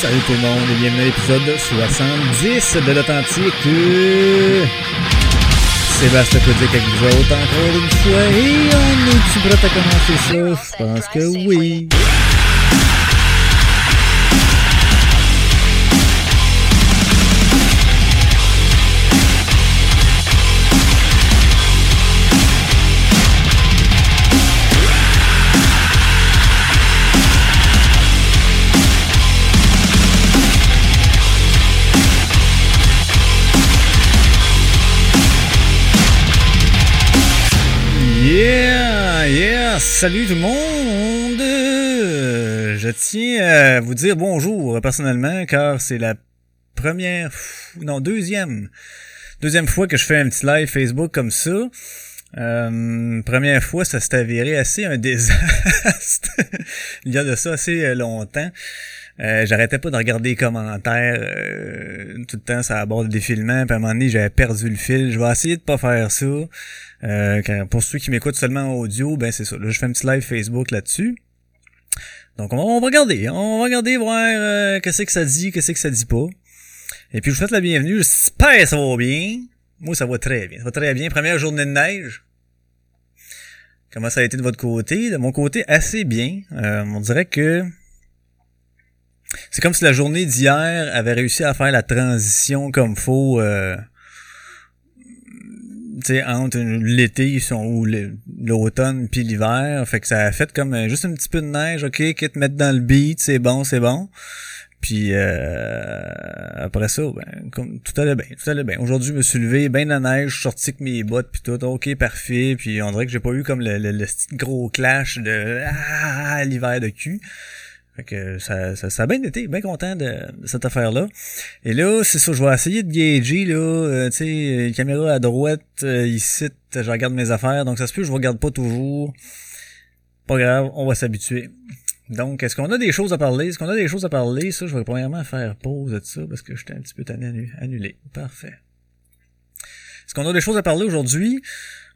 Salut tout le monde et bienvenue à l'épisode 70 de l'Authentique. Sébastien Codic avec vous autres encore une fois et on est-tu prêt à commencer ça? Je pense que oui. Salut tout le monde. Je tiens à vous dire bonjour personnellement car c'est la première, non deuxième, deuxième fois que je fais un petit live Facebook comme ça. Euh, première fois, ça s'est avéré assez un désastre. Il y a de ça assez longtemps. Euh, j'arrêtais pas de regarder les commentaires euh, tout le temps ça aborde le défilement puis à un moment donné j'avais perdu le fil. Je vais essayer de pas faire ça. Euh, pour ceux qui m'écoutent seulement en audio ben c'est ça. Là je fais un petit live Facebook là-dessus. Donc on va, on va regarder. On va regarder voir euh, qu'est-ce que ça dit qu'est-ce que ça dit pas. Et puis je vous souhaite la bienvenue. J'espère que ça va bien. Moi ça va très bien. Ça va très bien. Première journée de neige. Comment ça a été de votre côté? De mon côté assez bien. Euh, on dirait que c'est comme si la journée d'hier avait réussi à faire la transition comme faut euh, tu sais entre l'été ou l'automne puis l'hiver. Fait que ça a fait comme euh, juste un petit peu de neige. Ok quitte mettre dans le beat c'est bon c'est bon. Puis euh, après ça ben comme tout allait bien tout allait bien. Aujourd'hui je me suis levé bien la neige je suis sorti avec mes bottes puis tout. Ok parfait. Puis on dirait que j'ai pas eu comme le, le- le gros clash de ah, l'hiver de cul fait que ça, ça, ça a bien été, bien content de, de cette affaire-là. Et là, c'est ça, je vais essayer de gager, là, euh, tu sais, euh, caméra à droite, euh, ici, je regarde mes affaires, donc ça se peut, je regarde pas toujours. Pas grave, on va s'habituer. Donc, est-ce qu'on a des choses à parler? Est-ce qu'on a des choses à parler? Ça, je vais premièrement faire pause de ça, parce que j'étais un petit peu tanné annu- annulé. Parfait. Est-ce qu'on a des choses à parler aujourd'hui?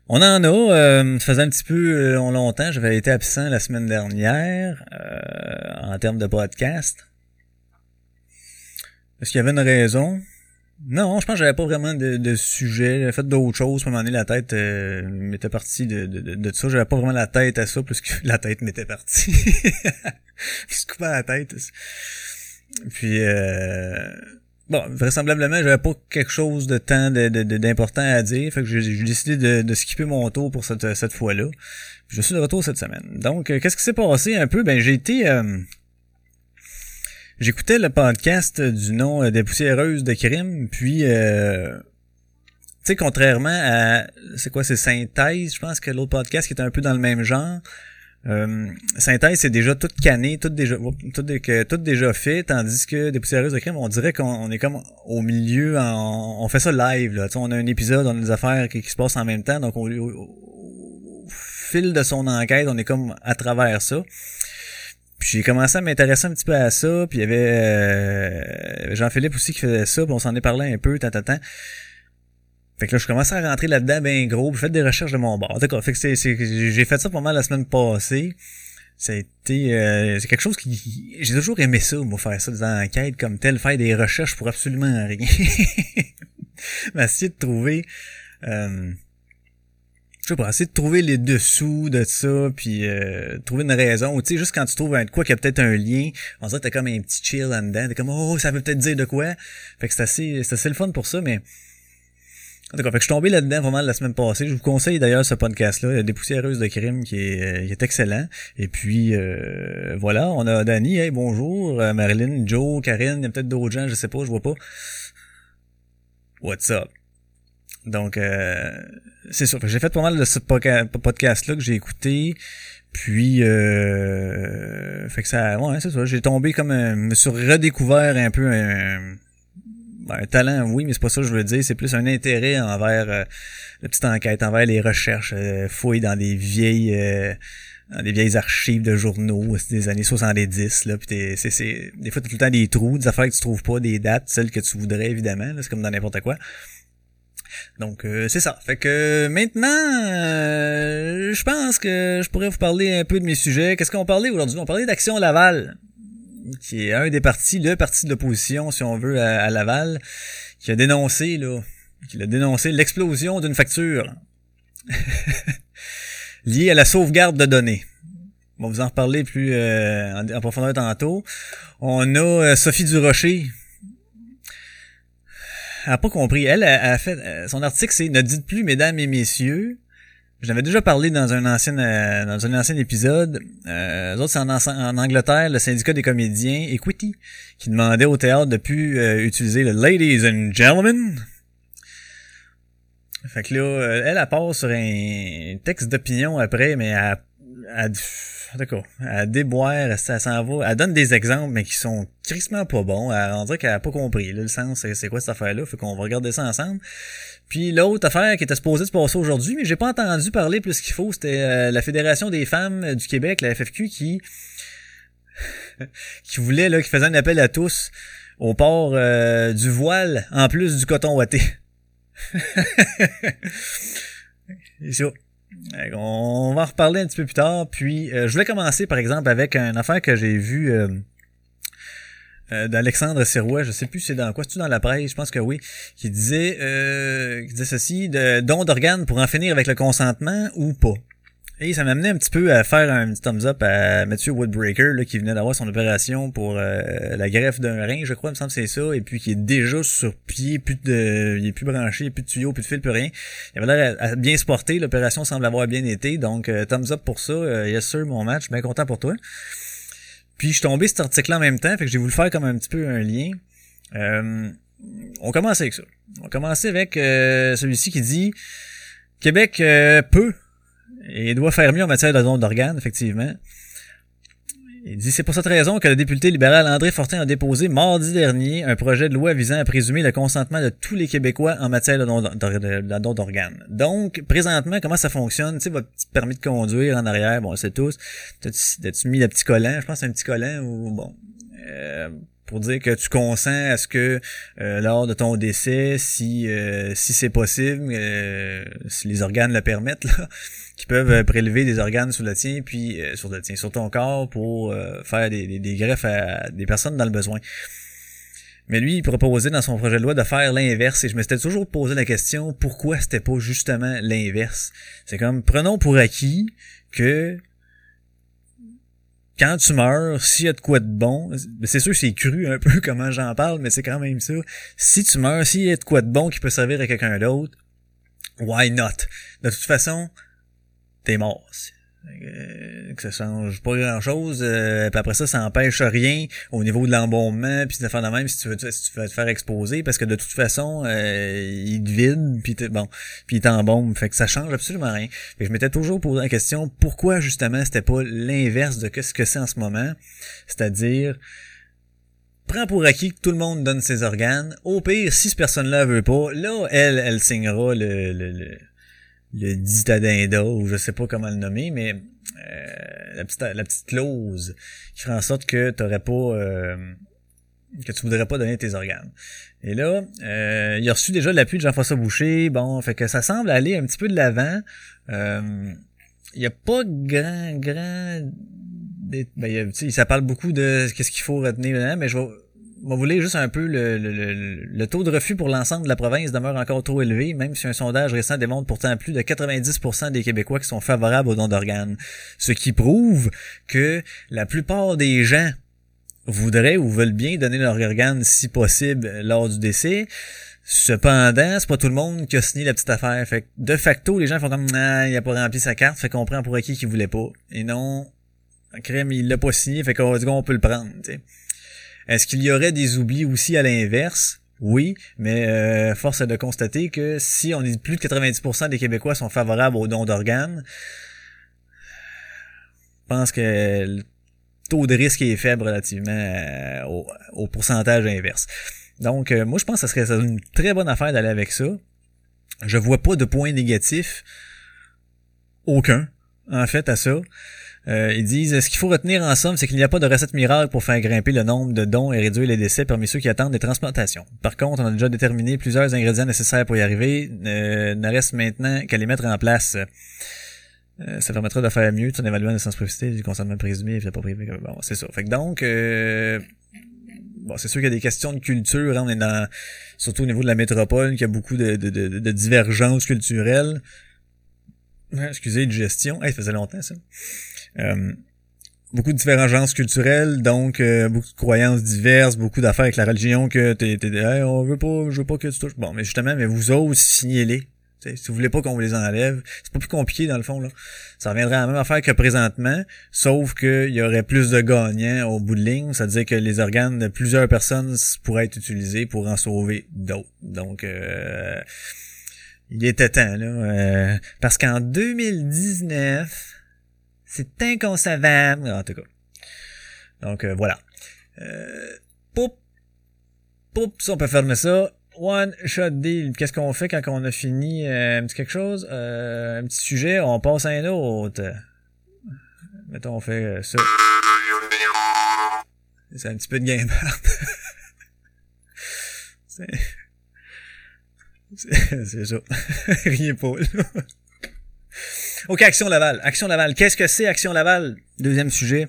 On en a, euh, ça faisait un petit peu euh, longtemps, j'avais été absent la semaine dernière euh, en termes de podcast. Est-ce qu'il y avait une raison? Non, je pense que j'avais pas vraiment de, de sujet. J'avais fait d'autres choses. À un moment donné, la tête euh, m'était partie de, de, de, ça. J'avais pas vraiment la tête à ça, plus que la tête m'était partie. je me coupais la tête. Puis euh, bon, vraisemblablement, j'avais pas quelque chose de tant de- de- de- d'important à dire. Fait que j'ai décidé de, de skipper mon tour pour cette, cette fois-là. Je suis de retour cette semaine. Donc, euh, qu'est-ce qui s'est passé un peu? Ben, j'ai été... euh, J'écoutais le podcast du nom euh, des poussiéreuses de crime, puis euh, tu sais, contrairement à c'est quoi, c'est Synthèse, je pense que l'autre podcast qui est un peu dans le même genre. Euh, Synthèse, c'est déjà tout canné, tout déjà, tout, déjà fait, tandis que des poussiéreuses de crime, on dirait qu'on on est comme au milieu, on fait ça live. Là. On a un épisode, on a des affaires qui, se passent en même temps, donc au, au- au fil de son enquête, on est comme à travers ça. Puis j'ai commencé à m'intéresser un petit peu à ça, puis il y avait euh, Jean-Philippe aussi qui faisait ça, puis on s'en est parlé un peu, tant, tant, tant. Fait que là, je commençais à rentrer là-dedans bien gros, puis j'ai fait des recherches de mon bord. D'accord, fait que c'est, j'ai fait ça pas mal la semaine passée. Ça a été, euh, c'est quelque chose qui, j'ai toujours aimé ça, moi, faire ça, des enquêtes comme telles, faire des recherches pour absolument rien. Mais essayer de trouver, euh, je sais pas, essayer de trouver les dessous de ça, puis euh, trouver une raison. Ou tu sais, juste quand tu trouves un de quoi qui a peut-être un lien, on dirait que t'as comme un petit chill en dedans. T'es comme oh, ça veut peut-être dire de quoi. Fait que c'est assez, c'est assez le fun pour ça, mais. En tout cas, fait que je suis tombé là-dedans vraiment la semaine passée. Je vous conseille d'ailleurs ce podcast-là, Des poussiéreuses de crime, qui est, euh, qui est excellent. Et puis euh, voilà, on a Danny, hey, bonjour, euh, Marilyn, Joe, Karine, il y a peut-être d'autres gens, je sais pas, je vois pas. What's up? Donc, euh, c'est que J'ai fait pas mal de ce podcast-là que j'ai écouté. Puis, euh, fait que ça, ouais, c'est ça. J'ai tombé comme, un, me suis redécouvert un peu un, un talent, oui, mais c'est pas ça que je veux dire. C'est plus un intérêt envers euh, la petite enquête, envers les recherches, euh, fouilles dans des vieilles, euh, dans des vieilles archives de journaux c'est des années 70 là puis t'es- c'est c'est des fois t'as tout le temps des trous des affaires que tu trouves pas des dates celles que tu voudrais évidemment c'est comme dans n'importe quoi donc euh, c'est ça. Fait que maintenant, euh, je pense que je pourrais vous parler un peu de mes sujets. Qu'est-ce qu'on parlait aujourd'hui? On parlait d'Action Laval. Qui est un des partis, le parti de l'opposition, si on veut, à, Laval, qui a dénoncé, là, qui a dénoncé l'explosion d'une facture liée à la sauvegarde de données. On va vous en reparler plus euh, en, profondeur tantôt. On a euh, Sophie Durocher. Elle a pas compris. Elle a, fait euh, son article, c'est ne dites plus mesdames et messieurs, j'avais déjà parlé dans un ancien euh, dans un ancien épisode. Euh, autres, c'est en, Angleterre, le syndicat des comédiens Equity, qui demandait au théâtre de plus euh, utiliser le Ladies and Gentlemen. Fait que là, euh, elle, elle part sur un texte d'opinion après, mais elle, d'accord, elle déboire, elle, s'en va, elle donne des exemples, mais qui sont crissement pas bons. Elle, on dirait qu'elle a pas compris là, le sens, c'est quoi cette affaire-là. Fait qu'on va regarder ça ensemble. Puis l'autre affaire qui était supposée se passer aujourd'hui, mais j'ai pas entendu parler plus qu'il faut, c'était euh, la Fédération des femmes du Québec, la FFQ, qui qui voulait, là, qui faisait un appel à tous au port euh, du voile en plus du coton ouaté. ça. On va en reparler un petit peu plus tard. Puis euh, je voulais commencer par exemple avec une affaire que j'ai vue euh, d'Alexandre Sirois, je sais plus c'est dans quoi, c'est dans la presse, je pense que oui, qui disait euh, qui disait ceci, de don d'organes pour en finir avec le consentement ou pas? Et ça m'a amené un petit peu à faire un petit thumbs up à Mathieu Woodbreaker, là, qui venait d'avoir son opération pour euh, la greffe d'un rein, je crois, il me semble que c'est ça, et puis qui est déjà sur pied, plus de, il est plus branché, plus de tuyaux, plus de fil, plus rien. Il avait l'air à, bien se porter, l'opération semble avoir bien été, donc thumbs up pour ça, yes sir, mon match, bien content pour toi. Puis je suis tombé cet article en même temps, fait que j'ai voulu faire comme un petit peu un lien. Euh, on commence avec ça. On va commencer avec euh, celui-ci qui dit Québec euh, peut et doit faire mieux en matière de don d'organes, effectivement. Il dit c'est pour cette raison que le député libéral André Fortin a déposé mardi dernier un projet de loi visant à présumer le consentement de tous les Québécois en matière de don d'organes. Donc, présentement, comment ça fonctionne? Tu sais, votre petit permis de conduire en arrière, bon, c'est tous. T'as-tu mis le petit collant? Je pense un petit collant ou bon. Euh, pour dire que tu consens à ce que euh, lors de ton décès, si euh, si c'est possible, si les organes le permettent, là, qui peuvent euh, prélever des organes sur le tien, puis euh, sur le tien, sur ton corps pour euh, faire des, des, greffes à des personnes dans le besoin. Mais lui, il proposait dans son projet de loi de faire l'inverse et je me suis toujours posé la question pourquoi c'était pas justement l'inverse? C'est comme prenons pour acquis que quand tu meurs, s'il y a de quoi de bon, c'est sûr c'est cru un peu comment j'en parle, mais c'est quand même ça. Si tu meurs, s'il y a de quoi de bon qui peut servir à quelqu'un d'autre, why not? De toute façon, t'es mort. Euh, que ça change pas grand chose euh, puis après ça ça empêche rien au niveau de l'embaumement puis de faire de même si tu veux si tu veux te faire exposer parce que de toute façon euh, il te vide puis bon puis il t'embaume fait que ça change absolument rien fait je m'étais toujours posé la question pourquoi justement c'était pas l'inverse de ce que c'est en ce moment? C'est-à-dire prends pour acquis que tout le monde donne ses organes au pire si cette personne là veut pas là elle elle signera le, le le ditadinda ou je sais pas comment le nommer, mais euh, la, petite, la petite clause qui ferait en sorte que tu pas euh, que tu voudrais pas donner tes organes. Et là, euh, il a reçu déjà l'appui de Jean-François Boucher, bon, fait que ça semble aller un petit peu de l'avant. Euh, il n'y a pas grand, grand... Ben, il, ça parle beaucoup de qu'est-ce qu'il faut retenir, mais je vais vous voulez juste un peu le, le, le, taux de refus pour l'ensemble de la province demeure encore trop élevé, même si un sondage récent démontre pourtant plus de 90% des Québécois qui sont favorables au don d'organes. Ce qui prouve que la plupart des gens voudraient ou veulent bien donner leur organe si possible lors du décès. Cependant, c'est pas tout le monde qui a signé la petite affaire. Fait que de facto, les gens font comme ah, il a pas rempli sa carte, fait qu'on prend pour acquis qu'il voulait pas. Et non, crème, il l'a pas signé, fait qu'on on peut le prendre. Est-ce qu'il y aurait des oublis aussi à l'inverse? Oui, mais euh, force est de constater que si on dit plus de 90% des Québécois sont favorables au don d'organes, je pense que le taux de risque est faible relativement euh, au, pourcentage inverse. Donc, euh, moi, je pense que ça serait une très bonne affaire d'aller avec ça. Je vois pas de point négatif. Aucun, en fait, à ça. Euh, ils disent ce qu'il faut retenir en somme, c'est qu'il n'y a pas de recette miracle pour faire grimper le nombre de dons et réduire les décès parmi ceux qui attendent des transplantations. Par contre, on a déjà déterminé plusieurs ingrédients nécessaires pour y arriver. Euh, ne reste maintenant qu'à les mettre en place. Euh, ça permettra de faire mieux tout en évaluant la sens-profité du consentement présumé et pas privé. Bon, c'est ça. Fait que donc, euh, bon, c'est sûr qu'il y a des questions de culture. Hein, on est dans, surtout au niveau de la métropole, qu'il y a beaucoup de, de, de, de divergences culturelles. excusez, de gestion. Hey, ça faisait longtemps, ça. Euh, beaucoup de divergences culturelles, donc euh, beaucoup de croyances diverses, beaucoup d'affaires avec la religion que t'es, t'es hey, on veut pas, je veux pas que tu touches. Bon, mais justement, mais vous autres, signez-les. si vous voulez pas qu'on vous les enlève, c'est pas plus compliqué dans le fond là. Ça reviendrait à la même affaire que présentement, sauf qu'il y aurait plus de gagnants au bout de ligne, c'est-à-dire que les organes de plusieurs personnes pourraient être utilisés pour en sauver d'autres. Donc euh, il était temps là, euh, parce qu'en 2019 c'est inconcevable. En tout cas. Donc euh, voilà. Euh, poup. Poup, on peut fermer ça. One shot deal. Qu'est-ce qu'on fait quand on a fini euh, un petit quelque chose? Euh, un petit sujet, on passe à un autre. Mettons, on fait euh, ça. C'est un petit peu de game. c'est... Ça. Rien pas, là. OK, Action Laval. Action Laval. Qu'est-ce que c'est Action Laval? Deuxième sujet.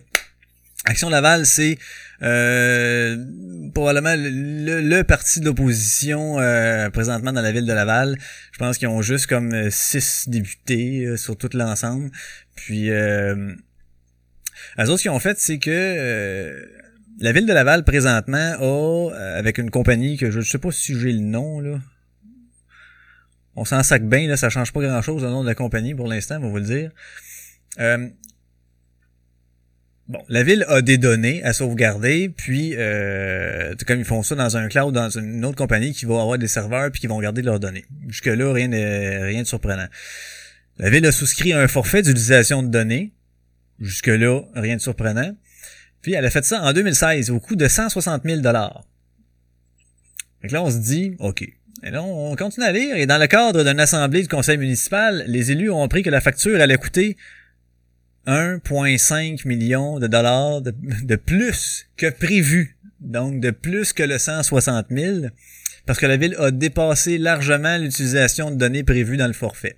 Action Laval, c'est euh, probablement le, le, parti d'opposition euh, présentement dans la ville de Laval. Je pense qu'ils ont juste comme euh, six députés euh, sur tout l'ensemble. Puis, euh, les autres, ce qu'ils ont fait, c'est que euh, la ville de Laval, présentement, a, avec une compagnie que je ne sais pas si j'ai le nom, là, on s'en sac bien, là, ça change pas grand-chose au nom de la compagnie pour l'instant, on va vous le dire. Euh, bon, la ville a des données à sauvegarder, puis euh, comme ils font ça dans un cloud, dans une autre compagnie qui va avoir des serveurs puis qui vont garder leurs données. Jusque-là, rien de, rien de surprenant. La ville a souscrit un forfait d'utilisation de données. Jusque-là, rien de surprenant. Puis elle a fait ça en 2016 au coût de 160 000 dollars. Donc là, on se dit, OK, et là, on continue à lire, et dans le cadre d'une assemblée du conseil municipal, les élus ont appris que la facture allait coûter 1,5 million de dollars de, plus que prévu. Donc, de plus que le 160 000, parce que la ville a dépassé largement l'utilisation de données prévues dans le forfait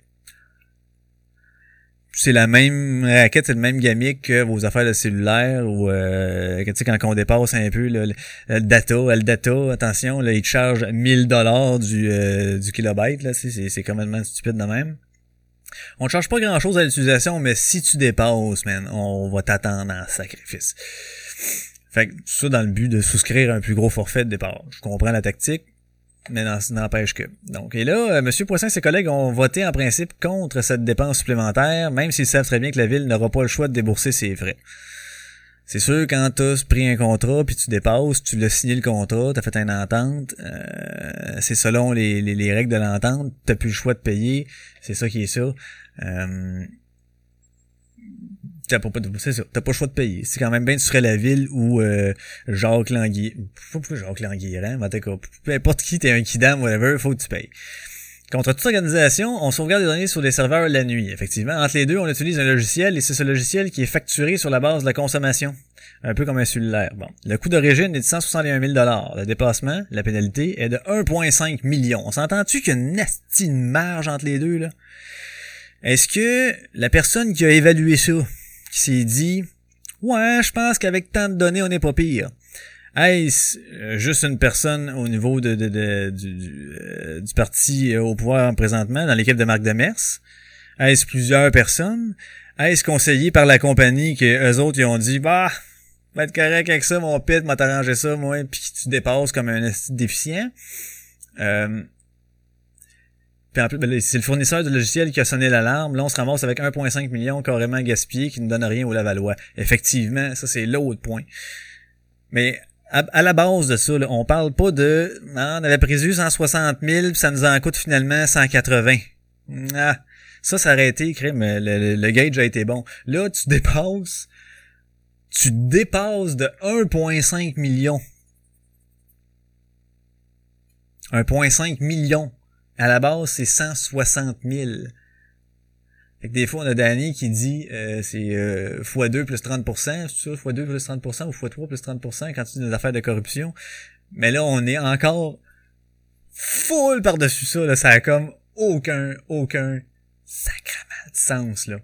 c'est la même raquette, c'est le même gamique que vos affaires de cellulaire ou euh, tu sais quand on dépasse un peu le, le data, le data, attention, là, il te charge 1000 dollars du, euh, du kilobyte, là, c'est, c'est complètement stupide de même. On ne charge pas grand chose à l'utilisation, mais si tu dépasses, man, on va t'attendre en sacrifice. Fait que ça dans le but de souscrire un plus gros forfait de départ. Je comprends la tactique mais n'empêche que. Donc, et là, euh, M. Poisson et ses collègues ont voté en principe contre cette dépense supplémentaire, même s'ils savent très bien que la ville n'aura pas le choix de débourser ses frais. C'est sûr, quand tu as pris un contrat, puis tu dépasses, tu l'as signé le contrat, tu as fait une entente, euh, c'est selon les, les, règles de l'entente, tu plus le choix de payer, c'est ça qui est ça. Euh, T'as pas, t'as pas le choix de payer. C'est quand même bien tu serais la ville où euh, Jacques faut pas Jacques Languille, hein, mais peu importe qui, t'es un kidam, whatever, faut que tu payes. Contre toute organisation, on sauvegarde des données sur des serveurs la nuit. Effectivement, entre les deux, on utilise un logiciel et c'est ce logiciel qui est facturé sur la base de la consommation. Un peu comme un cellulaire. Bon. Le coût d'origine est de 161 000 Le dépassement, la pénalité, est de 1,5 million. On s'entend-tu qu'il y a une estime marge entre les deux, là? Est-ce que la personne qui a évalué ça, qui s'est dit Ouais, je pense qu'avec tant de données, on n'est pas pire. Est-ce euh, juste une personne au niveau de, de, du, euh, du, parti euh, au pouvoir présentement, dans l'équipe de Marc Demers? Est-ce plusieurs personnes? Est-ce conseillé par la compagnie que eux autres ils ont dit Bah, va être correct avec ça, mon pit, m'a t'arrangé ça, moi, puis tu dépasses comme un déficient? Euh, ben c'est le fournisseur de logiciel qui a sonné l'alarme. Là, on se ramasse avec 1,5 million carrément gaspillé qui ne donne rien au Lavalois. Effectivement, ça c'est l'autre point. Mais à, la base de ça, on parle pas de hein, on avait prévu 160 000 puis ça nous en coûte finalement 180. Ah, ça, ça aurait été, mais le, le, gauge a été bon. Là, tu dépasses, tu dépasses de 1,5 million. 1,5 million. À la base, c'est 160 000. Fait que des fois, on a Danny qui dit euh, c'est euh, x2 plus 30%, c'est ça, x2 plus 30% ou x3 plus 30% quand tu as des affaires de corruption. Mais là, on est encore full par-dessus ça. Là. Ça a comme aucun, aucun sacrement de sens. là.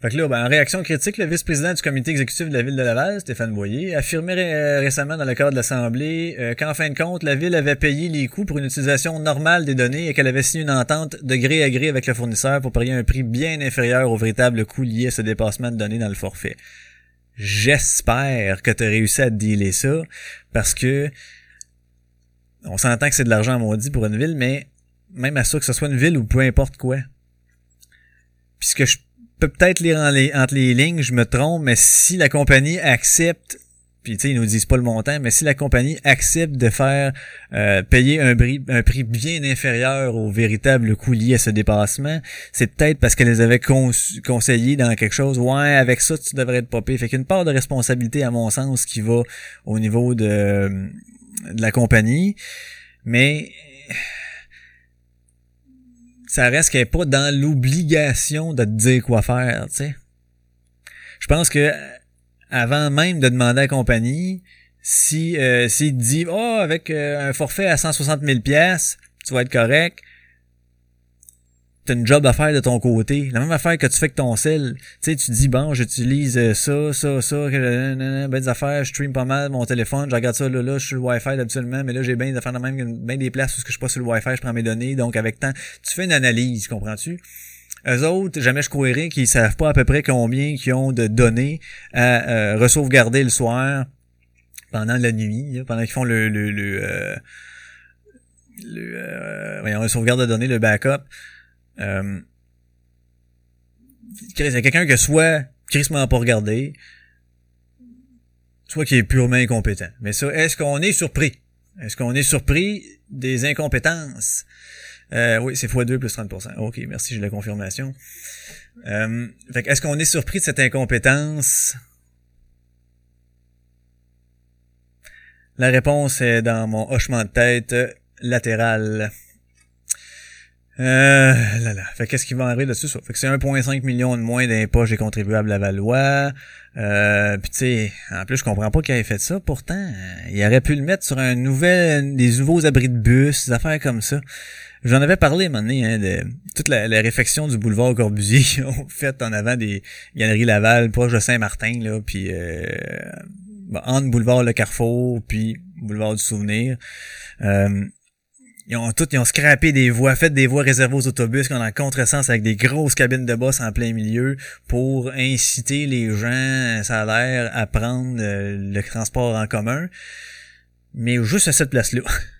Fait que là, ben, en réaction critique, le vice-président du comité exécutif de la ville de Laval, Stéphane Boyer, affirmait récemment dans le cadre de l'Assemblée euh, qu'en fin de compte, la ville avait payé les coûts pour une utilisation normale des données et qu'elle avait signé une entente de gré à gré avec le fournisseur pour payer un prix bien inférieur au véritable coût lié à ce dépassement de données dans le forfait. J'espère que tu as réussi à dealer ça parce que on s'entend que c'est de l'argent maudit pour une ville, mais même à ça que ce soit une ville ou peu importe quoi. Puisque je peux peut-être lire entre les lignes, je me trompe, mais si la compagnie accepte, puis tu sais, ils nous disent pas le montant, mais si la compagnie accepte de faire euh, payer un prix, bien inférieur au véritable coût lié à ce dépassement, c'est peut-être parce qu'elle les avait conseillé dans quelque chose. Ouais, avec ça, tu devrais être popé. Fait qu'une part de responsabilité, à mon sens, qui va au niveau de, de la compagnie. Mais ça reste qu'elle n'est pas dans l'obligation de te dire quoi faire, tu sais. Je pense que avant même de demander à la compagnie, si euh, s'il te dit oh avec euh, un forfait à 160 000 pièces, tu vas être correct t'as une job à faire de ton côté. La même affaire que tu fais avec ton sel. Tu sais, tu dis, bon, j'utilise euh, ça, ça, ça, ben des affaires, je stream pas mal mon téléphone, je regarde ça là, là, je suis sur le Wi-Fi mais là, j'ai bien des affaires de même, bien des places où je suis pas sur le Wi-Fi, je prends mes données, donc avec temps, tu fais une analyse, comprends-tu? Eux autres, jamais je croirais qu'ils savent pas à peu près combien qu'ils ont de données à euh, le soir pendant la nuit, pendant qu'ils font le le le, euh, le euh, voyons, sauvegarde de données, le backup. Euh, il quelqu'un que soit Chris m'a pas regardé, soit qui est purement incompétent. Mais ça, est-ce qu'on est surpris? Est-ce qu'on est surpris des incompétences? Euh, oui, c'est x2 plus 30%. Ok, merci, j'ai la confirmation. Euh, fait est-ce qu'on est surpris de cette incompétence? La réponse est dans mon hochement de tête latéral. Euh, là, là. Fait qu'est-ce qui va arriver dessus ça? Fait que c'est 1,5 million de moins d'impôts j'ai contribuables à Valois. Euh, puis tu sais, en plus je comprends pas qu'il ait fait ça. Pourtant, il aurait pu le mettre sur un nouvel, des nouveaux abris de bus, des affaires comme ça. J'en avais parlé un moment donné, hein, de toute la, réfection du boulevard Corbusier fait en avant des galeries Laval, proche de Saint-Martin, là, puis euh, entre boulevard Le Carrefour, puis boulevard du Souvenir. Euh, ils ont tout, ils ont scrappé des voies, fait des voies réservées aux autobus qui ont en contresens avec des grosses cabines de boss en plein milieu pour inciter les gens, ça a l'air, à prendre euh, le transport en commun. Mais juste à cette place-là.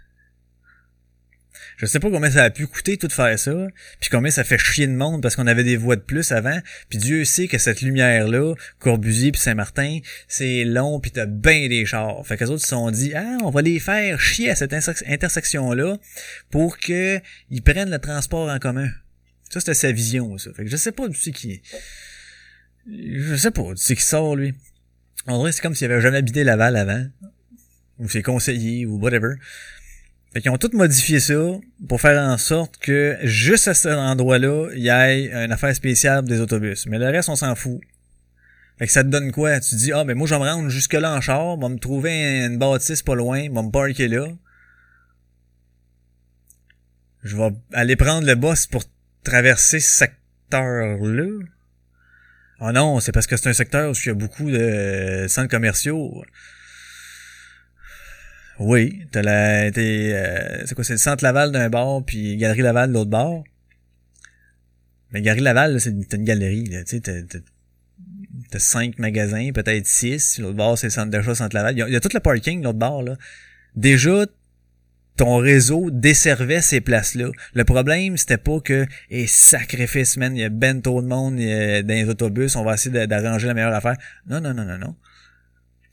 Je sais pas combien ça a pu coûter tout faire ça, puis combien ça fait chier de monde parce qu'on avait des voies de plus avant, puis Dieu sait que cette lumière-là, Corbusier puis Saint-Martin, c'est long puis t'as bien des chars. Fait que les autres se sont dit, ah, on va les faire chier à cette intersection-là pour que ils prennent le transport en commun. Ça, c'était sa vision, ça. Fait que je sais pas du qui... Je sais pas du qui sort, lui. En vrai, c'est comme s'il avait jamais habité Laval avant. Ou ses conseillers, ou whatever. Fait qu'ils ont tout modifié ça pour faire en sorte que juste à cet endroit-là, il y ait une affaire spéciale des autobus. Mais le reste, on s'en fout. Fait que ça te donne quoi? Tu dis, ah, ben moi, je vais me rendre jusque-là en char, va me trouver une bâtisse pas loin, va me parker là. Je vais aller prendre le bus pour traverser ce secteur-là. Ah non, c'est parce que c'est un secteur où il y a beaucoup de centres commerciaux. Oui, t'as la, t'es, euh, c'est quoi, c'est le centre Laval d'un bord, puis Galerie Laval de l'autre bord. Mais Galerie Laval, c'est une, une galerie, là, tu sais, t'as, t'as, cinq magasins, peut-être six. L'autre bord, c'est le centre d'achat Centre Laval. Il y, a, tout le parking, l'autre bord, là. Déjà, ton réseau desservait ces places-là. Le problème, c'était pas que, et sacrifice, man, il y a ben de monde dans les autobus, on va essayer d'arranger la meilleure affaire. Non, non, non, non, non.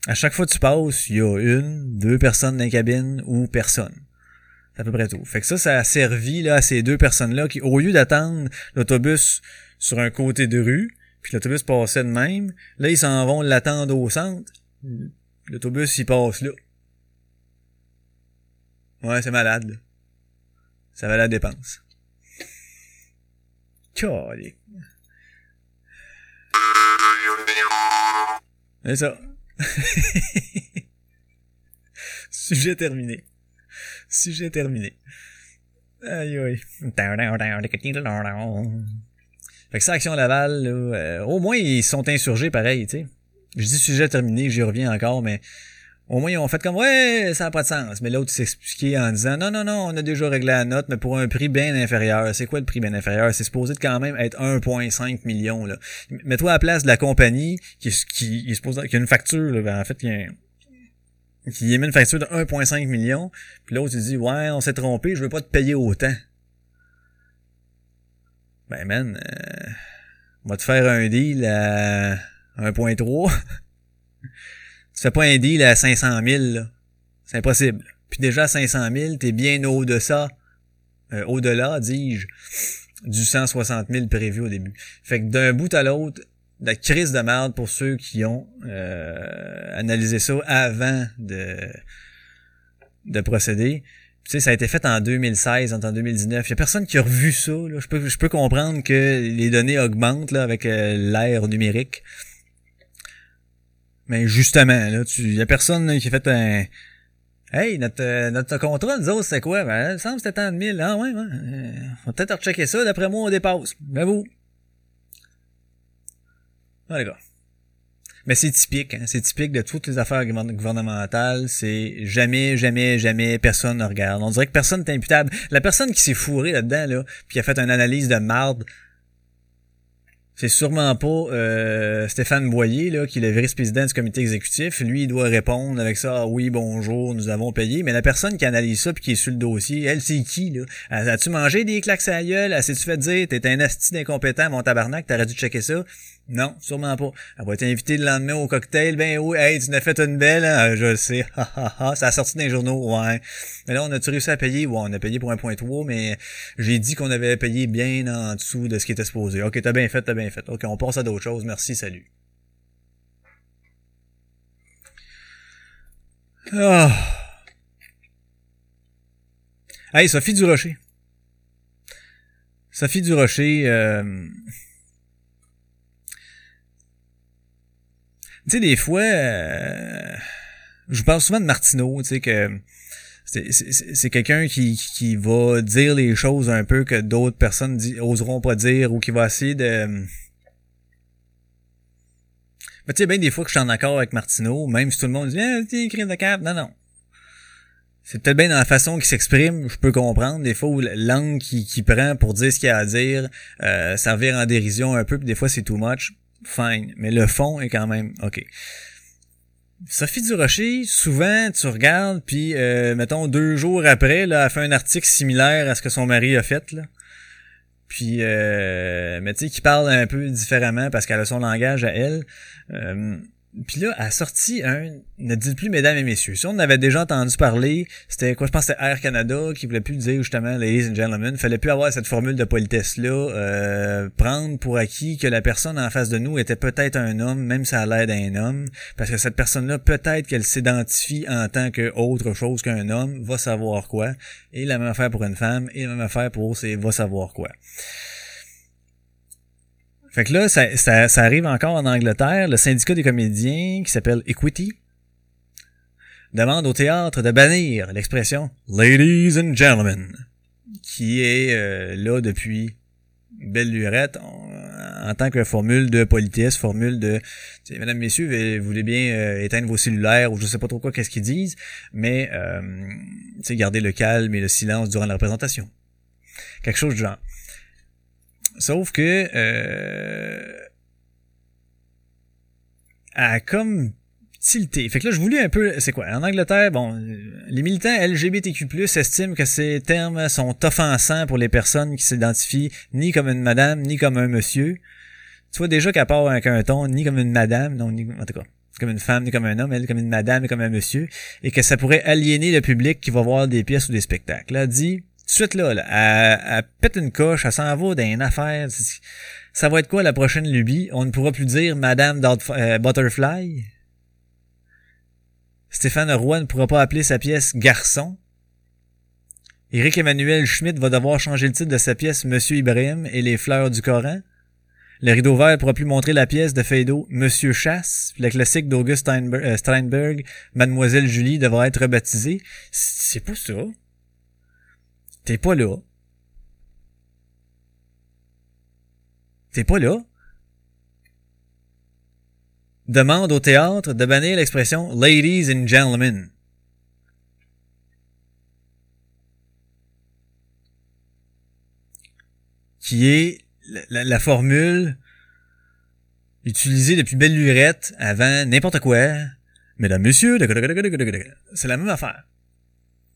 À chaque fois que tu passes, il y a une, deux personnes dans la cabine ou personne. C'est à peu près tout. Fait que ça, ça a servi là, à ces deux personnes-là qui, au lieu d'attendre l'autobus sur un côté de rue, puis l'autobus passait de même, là, ils s'en vont l'attendre au centre. L'autobus, il passe là. Ouais, c'est malade. Ça va la dépense. C'est ça. Sujet terminé. Sujet terminé. Aïe aïe. Fait que ça, Action Laval, là, euh, au moins, ils sont insurgés pareil, tu sais. Je dis sujet terminé, j'y reviens encore, mais au moins, ils ont fait comme, ouais, ça n'a pas de sens. Mais l'autre s'expliquait en disant, non, non, non, on a déjà réglé la note, mais pour un prix bien inférieur. C'est quoi le prix bien inférieur? C'est supposé de quand même être 1,5 million, là. Mets-toi à la place de la compagnie qui, qui, qui qui a une facture, là, ben, en fait, qui a, qui émet une facture de 1,5 million, puis l'autre, il dit, ouais, on s'est trompé, je veux pas te payer autant. Ben, man, euh, on va te faire un deal à 1.3. tu fais pas un deal à 500 000, là. C'est impossible. Puis déjà, à 500 000, t'es bien au-delà, euh, au-delà, dis-je, du 160 000 prévu au début. Fait que d'un bout à l'autre, la crise de merde pour ceux qui ont euh, analysé ça avant de, de procéder. Tu sais, ça a été fait en 2016, en 2019. Il y a personne qui a revu ça. Je, peux, je peux comprendre que les données augmentent là, avec euh, l'ère numérique. Mais justement, là, il y a personne qui a fait un. Hey, notre, euh, notre contrat, nous autres, c'est quoi? Ben, il me semble que c'était tant de mille. Ah ouais, ouais. Euh, on va peut-être rechecker ça. D'après moi, on dépasse. Ben vous. Ah, les gars. Mais c'est typique, hein? c'est typique de toutes les affaires gouvernementales. C'est jamais, jamais, jamais personne ne regarde. On dirait que personne n'est imputable. La personne qui s'est fourrée là-dedans, là, puis a fait une analyse de marde, c'est sûrement pas euh, Stéphane Boyer, là, qui est le vice-président du comité exécutif. Lui, il doit répondre avec ça, ah oui, bonjour, nous avons payé. Mais la personne qui analyse ça puis qui est sur le dossier, elle, c'est qui, là? As-tu mangé des claques à la gueule? As-tu fait dire, t'es un asti d'incompétent, mon tabarnak, t'aurais dû checker ça? Non, sûrement pas. Elle va être invitée le lendemain au cocktail. Ben oui, hey, tu n'as fait une belle, hein? Je le sais. ça a sorti dans les journaux, ouais. Mais là, on a-tu réussi à payer? Ouais, on a payé pour un point 3, mais j'ai dit qu'on avait payé bien en dessous de ce qui était supposé. Ok, t'as bien fait, t'as bien fait. Ok, on passe à d'autres choses. Merci, salut. Ah. Hey, Sophie Durocher. Sophie Durocher, euh, sais, des fois, euh, je parle souvent de Martineau, tu sais, que c'est quelqu'un qui, qui va dire les choses un peu que d'autres personnes oseront pas dire ou qui va essayer de... Mais tu sais, bien des fois que je suis en accord avec Martineau, même si tout le monde dit ah, t'es écrit de cap, non, non. C'est peut-être bien dans la façon qu'il s'exprime, je peux comprendre. Des fois, où langue qu'il qui prend pour dire ce qu'il a à dire, euh, servir en dérision un peu, puis des fois c'est too much Mais le fond est quand même OK. Sophie Durocher, souvent, tu regardes, puis euh, mettons deux jours après, là, elle fait un article similaire à ce que son mari a fait. Là. Puis, euh, mais tu sais, qui parle un peu différemment parce qu'elle a son langage à elle. Euh, puis là, a sorti un, ne dites plus mesdames et messieurs. Si on avait déjà entendu parler, c'était quoi, je pense que c'était Air Canada qui voulait plus dire justement ladies and gentlemen. Fallait plus avoir cette formule de politesse-là, euh, prendre pour acquis que la personne en face de nous était peut-être un homme, même si elle a l'air d'un homme, parce que cette personne-là, peut-être qu'elle s'identifie en tant que autre chose qu'un homme, va savoir quoi. Et la même affaire pour une femme, et la même affaire pour c'est va savoir quoi. Fait que là, ça, arrive encore en Angleterre. Le syndicat des comédiens, qui s'appelle Equity, demande au théâtre de bannir l'expression Ladies and Gentlemen, qui est euh, là depuis belle lurette en, tant que formule de politesse, formule de Mesdames, Messieurs, vous voulez bien euh, éteindre vos cellulaires ou je sais pas trop quoi qu'est-ce qu'ils disent, mais euh, garder le calme et le silence durant la représentation. Quelque chose du genre. Sauf que euh, a comme tilté. Fait que là, je voulais un peu, c'est quoi? En Angleterre, bon, les militants LGBTQ+, estiment que ces termes sont offensants pour les personnes qui s'identifient ni comme une madame, ni comme un monsieur. Tu vois déjà qu'à part avec un ton, ni comme une madame, non, ni, en tout cas, comme une femme, ni comme un homme, elle comme une madame, ni comme un monsieur, et que ça pourrait aliéner le public qui va voir des pièces ou des spectacles. Dit, de suite là, là elle, pète une coche, elle s'en va dans affaire. Ça va être quoi la prochaine lubie? On ne pourra plus dire Madame euh, Butterfly? Stéphane Roy ne pourra pas appeler sa pièce Garçon? Éric Emmanuel Schmidt va devoir changer le titre de sa pièce Monsieur Ibrahim et les fleurs du Coran? Le rideau vert pourra plus montrer la pièce de Feydeau Monsieur Chasse. Le classique d'Auguste euh, Steinberg, Mademoiselle Julie devra être rebaptisée. C'est pas ça. T'es pas là. t'es pas là. Demande au théâtre de bannir l'expression ladies and gentlemen. Qui est la, formule utilisée depuis belle lurette avant n'importe quoi. Mesdames, messieurs, c'est la même affaire.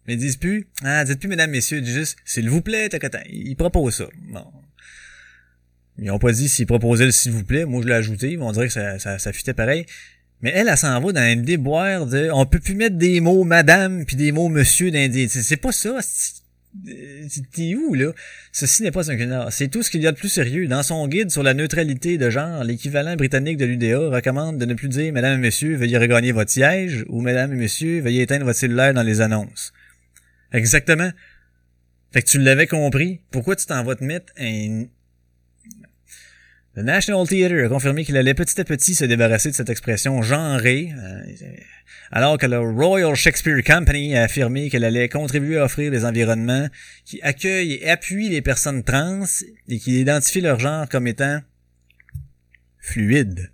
Mais ils disent plus, ah, dites plus mesdames, messieurs, dis juste, s'il vous plaît, Ils proposent ça. Bon. Ils ont pas dit s'ils proposaient le s'il vous plaît. Moi, je l'ai ajouté. On dirait que ça, ça, ça pareil. Mais elle, elle s'en va dans un déboire de, on peut plus mettre des mots madame puis des mots monsieur dans c'est pas ça. T'es où, là? Ceci n'est pas un canard. C'est tout ce qu'il y a de plus sérieux. Dans son guide sur la neutralité de genre, l'équivalent britannique de l'UDA recommande de ne plus dire Mesdames et Messieurs, veuillez regagner votre siège ou Mesdames et Messieurs, veuillez éteindre votre cellulaire dans les annonces. Exactement. Fait que tu l'avais compris. Pourquoi tu t'en vas te mettre un... Le National Theatre a confirmé qu'il allait petit à petit se débarrasser de cette expression genrée, euh, alors que le Royal Shakespeare Company a affirmé qu'elle allait contribuer à offrir des environnements qui accueillent et appuient les personnes trans et qui identifient leur genre comme étant fluide.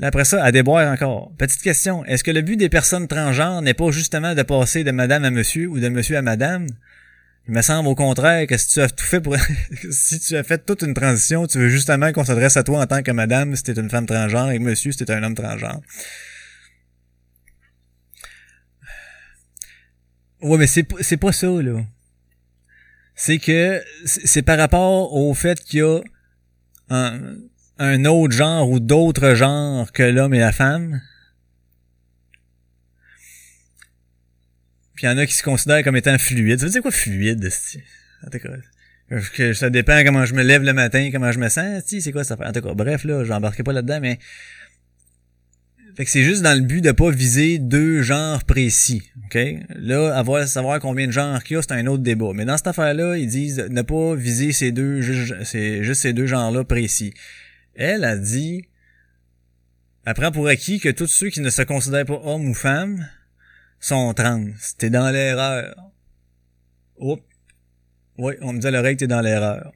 Après ça, à déboire encore. Petite question. Est-ce que le but des personnes transgenres n'est pas justement de passer de madame à monsieur ou de monsieur à madame? Il me semble au contraire que si tu as tout fait pour, si tu as fait toute une transition, tu veux justement qu'on s'adresse à toi en tant que madame si t'es une femme transgenre et monsieur si t'es un homme transgenre. Ouais, mais c'est, c'est pas ça, là. C'est que, c'est par rapport au fait qu'il y a un, un autre genre ou d'autres genres que l'homme et la femme? Puis il y en a qui se considèrent comme étant fluides. Ça veut dire quoi fluide? Que ça dépend comment je me lève le matin, comment je me sens. C'est quoi ça? En tout cas, bref, là, j'embarquerai pas là-dedans, mais. Fait que c'est juste dans le but de pas viser deux genres précis. OK? Là, avoir savoir combien de genres qu'il y a, c'est un autre débat. Mais dans cette affaire-là, ils disent ne pas viser ces deux, juste ces deux genres-là précis. Elle a dit, elle prend pour acquis que tous ceux qui ne se considèrent pas hommes ou femmes sont trans. T'es dans l'erreur. Oups. Oui, on me dit à l'oreille que t'es dans l'erreur.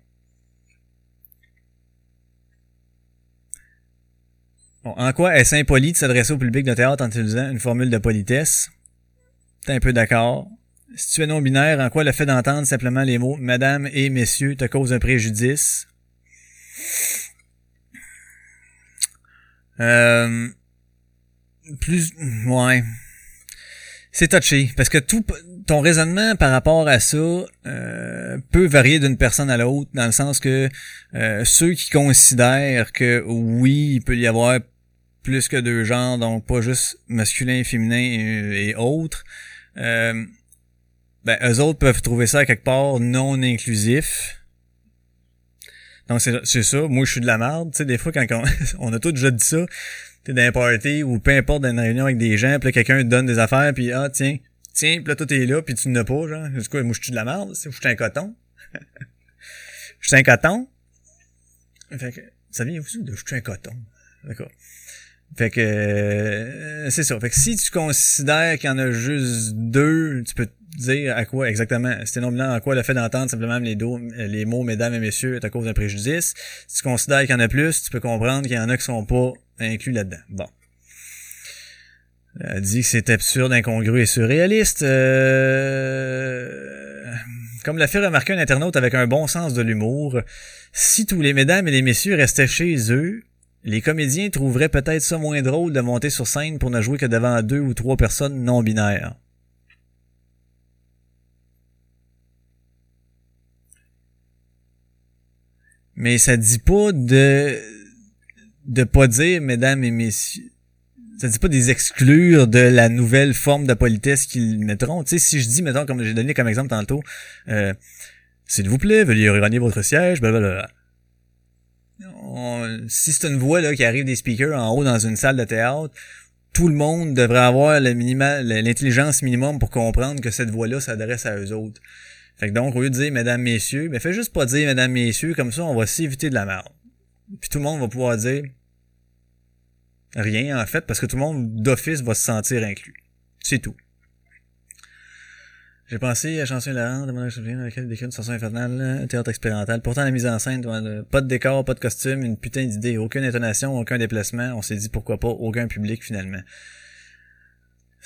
Bon, en quoi est-ce impoli de s'adresser au public de théâtre en utilisant une formule de politesse? T'es un peu d'accord. Si tu es non-binaire, en quoi le fait d'entendre simplement les mots Madame et Messieurs te cause un préjudice? Euh, plus, ouais. C'est touché parce que tout ton raisonnement par rapport à ça euh, peut varier d'une personne à l'autre dans le sens que euh, ceux qui considèrent que oui, il peut y avoir plus que deux genres, donc pas juste masculin, féminin et, autres, euh, ben eux autres peuvent trouver ça quelque part non inclusif. Donc c'est ça, moi je suis de la merde, tu sais, des fois quand on, a tous déjà dit ça, t'es dans un party ou peu importe dans une réunion avec des gens, puis quelqu'un te donne des affaires, puis ah tiens, tiens, puis là toi t'es là, puis tu n'as pas, genre, c'est quoi, moi je suis de la merde, je suis un coton. Je suis un coton. Fait que, ça vient aussi de je suis un coton. D'accord. Fait que euh, c'est ça. Fait que si tu considères qu'il y en a juste deux, tu peux dire à quoi exactement, c'était non à quoi le fait d'entendre simplement les, les mots mesdames et messieurs est à cause d'un préjudice. Si tu considères qu'il y en a plus, tu peux comprendre qu'il y en a qui sont pas inclus là-dedans. Bon. Elle dit que c'est absurde, incongru et surréaliste. Euh... Comme l'a fait remarquer un internaute avec un bon sens de l'humour, si tous les mesdames et les messieurs restaient chez eux, les comédiens trouveraient peut-être ça moins drôle de monter sur scène pour ne jouer que devant deux ou trois personnes non binaires. Mais ça dit pas de de pas dire mesdames et messieurs ça dit pas des exclure de la nouvelle forme de politesse qu'ils mettront. Tu sais, si je dis, mettons, comme j'ai donné comme exemple tantôt, euh, s'il vous plaît, veuillez regagner votre siège, blablabla. si c'est une voix là, qui arrive des speakers en haut dans une salle de théâtre, tout le monde devrait avoir l'intelligence minimum pour comprendre que cette voix-là s'adresse à eux autres. Fait que donc, au lieu de dire mesdames, messieurs, mais fais juste pas dire mesdames, messieurs, comme ça, on va s'éviter de la merde. Puis tout le monde va pouvoir dire rien, en fait, parce que tout le monde, d'office, va se sentir inclus. C'est tout. J'ai pensé à Chanson Laurent, demandant à laquelle décrit une chanson infernale, théâtre expérimental. Pourtant, la mise en scène, pas de décor, pas de costume, une putain d'idée, aucune intonation, aucun déplacement. On s'est dit pourquoi pas, aucun public finalement.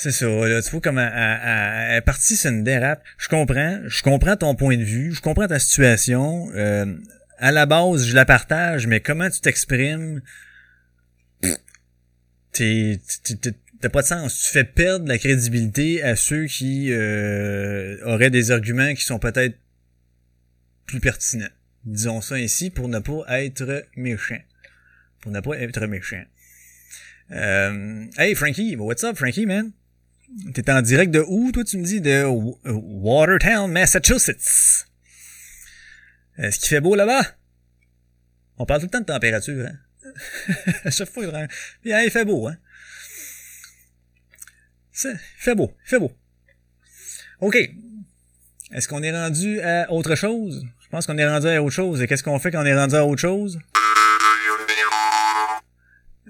C'est ça, là, tu vois comme elle, est partie c'est une dérape. Je comprends, je comprends ton point de vue, je comprends ta situation. Euh, à la base, je la partage, mais comment tu t'exprimes, t'es, t'as pas de sens. Tu fais perdre la crédibilité à ceux qui euh, auraient des arguments qui sont peut-être plus pertinents. Disons ça ainsi pour ne pas être méchant. Pour ne pas être méchant. Euh, hey Frankie, what's up Frankie man? T'es en direct de où toi tu me dis? De Watertown, Massachusetts. Est-ce qu'il fait beau là-bas? On parle tout le temps de température, hein? à chaque fois, il, fait beau, hein? Il fait beau, il fait beau. OK. Est-ce qu'on est rendu à autre chose? Je pense qu'on est rendu à autre chose. Et qu'est-ce qu'on fait quand on est rendu à autre chose?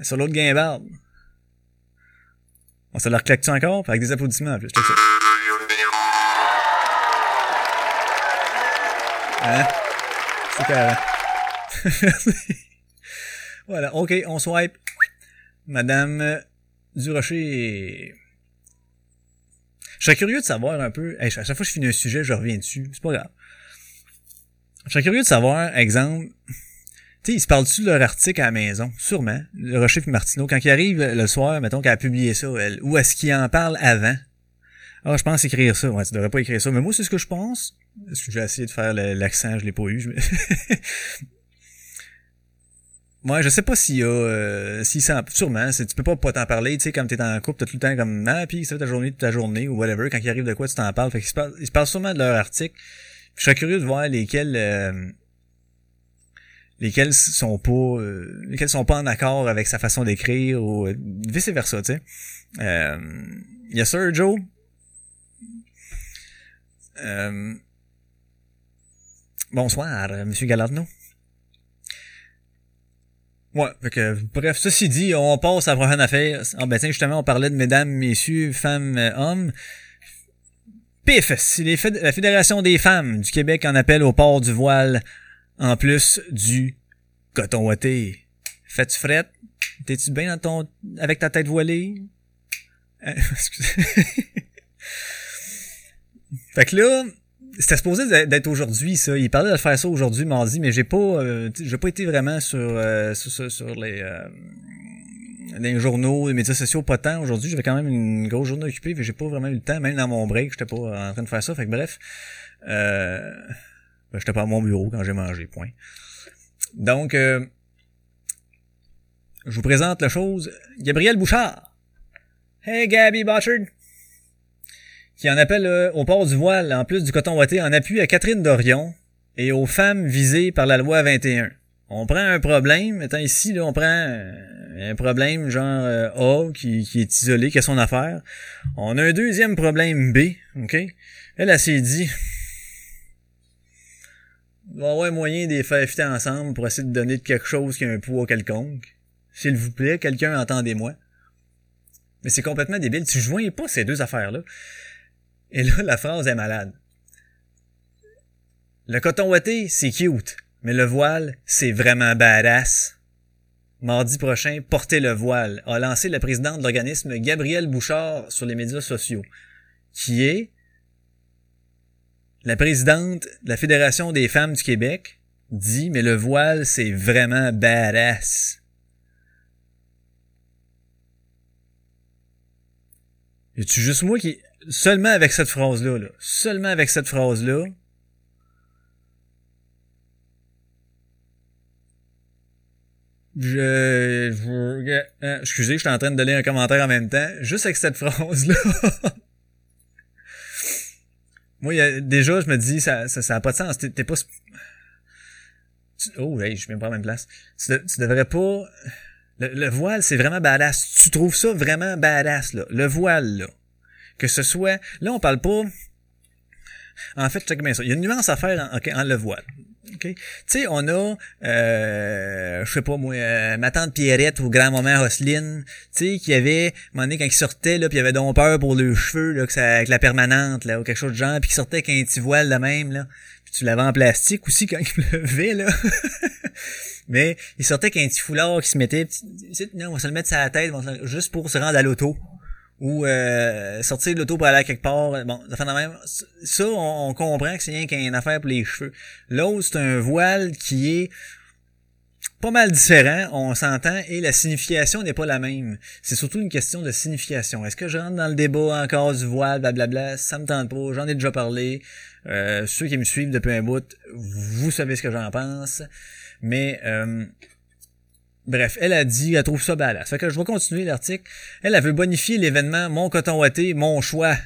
Sur l'autre guimbarde. On se la reclaque-tu encore? Avec des applaudissements en plus. Hein? C'est voilà, ok, on swipe. Madame Durocher. Je serais curieux de savoir un peu. à chaque fois que je finis un sujet, je reviens dessus. C'est pas grave. Je serais curieux de savoir, exemple. Sais, ils se parlent-tu de leur article à la maison? Sûrement. Le Rocher et Martineau. Quand il arrive le soir, mettons qu'elle a publié ça, elle, ou est-ce qu'il en parle avant? Ah, je pense écrire ça. Ouais, tu devrais pas écrire ça. Mais moi, c'est ce que je pense. Est-ce que j'ai essayé de faire l'accent, je l'ai pas eu. Moi, je sais pas s'il y a, euh, s'il s'en, sûrement, tu peux pas pas t'en parler, tu sais, comme t'es en couple, t'as tout le temps comme, ah, pis ça fait ta journée, toute ta journée, ou whatever, quand il arrive de quoi, tu t'en parles. Fait qu'ils se parlent, ils se parlent sûrement de leur article. je serais curieux de voir lesquels, euh, lesquels sont pas, euh, lesquels sont pas en accord avec sa façon d'écrire, ou euh, vice versa, tu sais. Euh, yes sir, Joe? Euh, bonsoir, Monsieur Galardno. Ouais, fait que, bref, ceci dit, on passe à la prochaine affaire. Ah ben tiens, justement, on parlait de mesdames, messieurs, femmes, euh, hommes. PIF, c'est la Fédération des femmes du Québec en appelle au port du voile, en plus du coton ouaté. Fais-tu fret? T'es-tu bien dans ton, avec ta tête voilée? Euh, fait que là, c'était supposé d'être aujourd'hui, ça. Il parlait de faire ça aujourd'hui, mardi, mais j'ai pas, euh, j'ai pas été vraiment sur, euh, sur, sur, les, euh, les journaux, les médias sociaux, pas tant. Aujourd'hui, j'avais quand même une grosse journée occupée, mais j'ai pas vraiment eu le temps, même dans mon break, j'étais pas en train de faire ça. Fait que bref, euh, j'étais pas à mon bureau quand j'ai mangé, point. Donc, je vous présente la chose. Gabriel Bouchard. Hey, Gabby Bouchard qui en appelle euh, au port du voile, en plus du coton ouaté, en appui à Catherine Dorion et aux femmes visées par la loi 21. On prend un problème, étant ici, là, on prend un problème genre euh, A qui, qui, est isolé, qui a son affaire. On a un deuxième problème B, OK? Elle, a s'est dit, il va moyen de les faire ensemble pour essayer de donner quelque chose qui a un poids quelconque. S'il vous plaît, quelqu'un entendez-moi. Mais c'est complètement débile. Tu joins pas ces deux affaires-là. Et là, la phrase est malade. Le coton ouaté, c'est cute, mais le voile, c'est vraiment badass. Mardi prochain, portez le voile, a lancé la présidente de l'organisme Gabrielle Bouchard sur les médias sociaux, qui est la présidente de la Fédération des femmes du Québec, dit, mais le voile, c'est vraiment badass. Y tu juste moi qui, seulement avec cette phrase-là, là, seulement avec cette phrase-là, je, je hein, excusez, je suis en train de lire un commentaire en même temps, juste avec cette phrase-là. Moi, y a, déjà, je me dis, ça, ça, ça a pas de sens. T'es, pas, oh, hey, je suis même pas à la même place. Tu, tu devrais pas, le, le voile, c'est vraiment badass. Tu trouves ça vraiment badass, là. Le voile, là que ce soit, là on parle pas, en fait, check bien ça. Il y a une nuance à faire en, en le voile. Tu sais, on a, euh, je sais pas moi, euh, ma tante Pierrette ou grand-maman Roselyne, tu sais, qui avait, un moment donné, quand ils sortaient, là, puis il avait donc peur pour leurs cheveux, là, que ça, avec la permanente, là, ou quelque chose de genre, puis qui sortait avec un petit voile de même, là. Puis tu l'avais en plastique aussi quand il pleuvait, là. Mais il sortait avec un petit foulard qui se mettait, non, on va se le mettre sur la tête, juste pour se rendre à l'auto ou euh, sortir de l'auto pour aller à quelque part. Bon, ça fait même. Ça, on, comprend que c'est rien qu'une affaire pour les cheveux. L'autre, c'est un voile qui est pas mal différent, on s'entend, et la signification n'est pas la même. C'est surtout une question de signification. Est-ce que je rentre dans le débat encore du voile, blablabla, ça me tente pas, j'en ai déjà parlé. Euh, ceux qui me suivent depuis un bout, vous savez ce que j'en pense. Mais euh, Bref, elle a dit, elle trouve ça badass. Fait que je vais continuer l'article. Elle, a veut bonifier l'événement Mon coton ouaté, mon choix.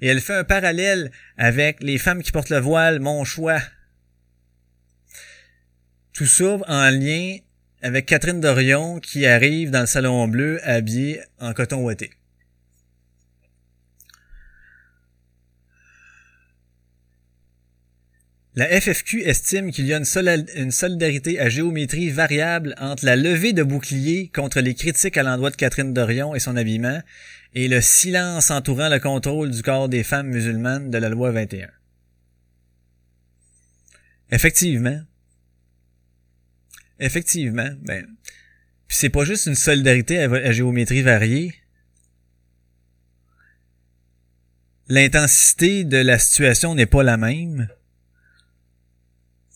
Et elle fait un parallèle avec les femmes qui portent le voile, mon choix. Tout ça en lien avec Catherine Dorion qui arrive dans le salon bleu habillée en coton ouaté. La FFQ estime qu'il y a une, solidarité à géométrie variable entre la levée de boucliers contre les critiques à l'endroit de Catherine Dorion et son habillement et le silence entourant le contrôle du corps des femmes musulmanes de la loi 21. Effectivement. Effectivement, ben, c'est pas juste une solidarité à géométrie variée. L'intensité de la situation n'est pas la même.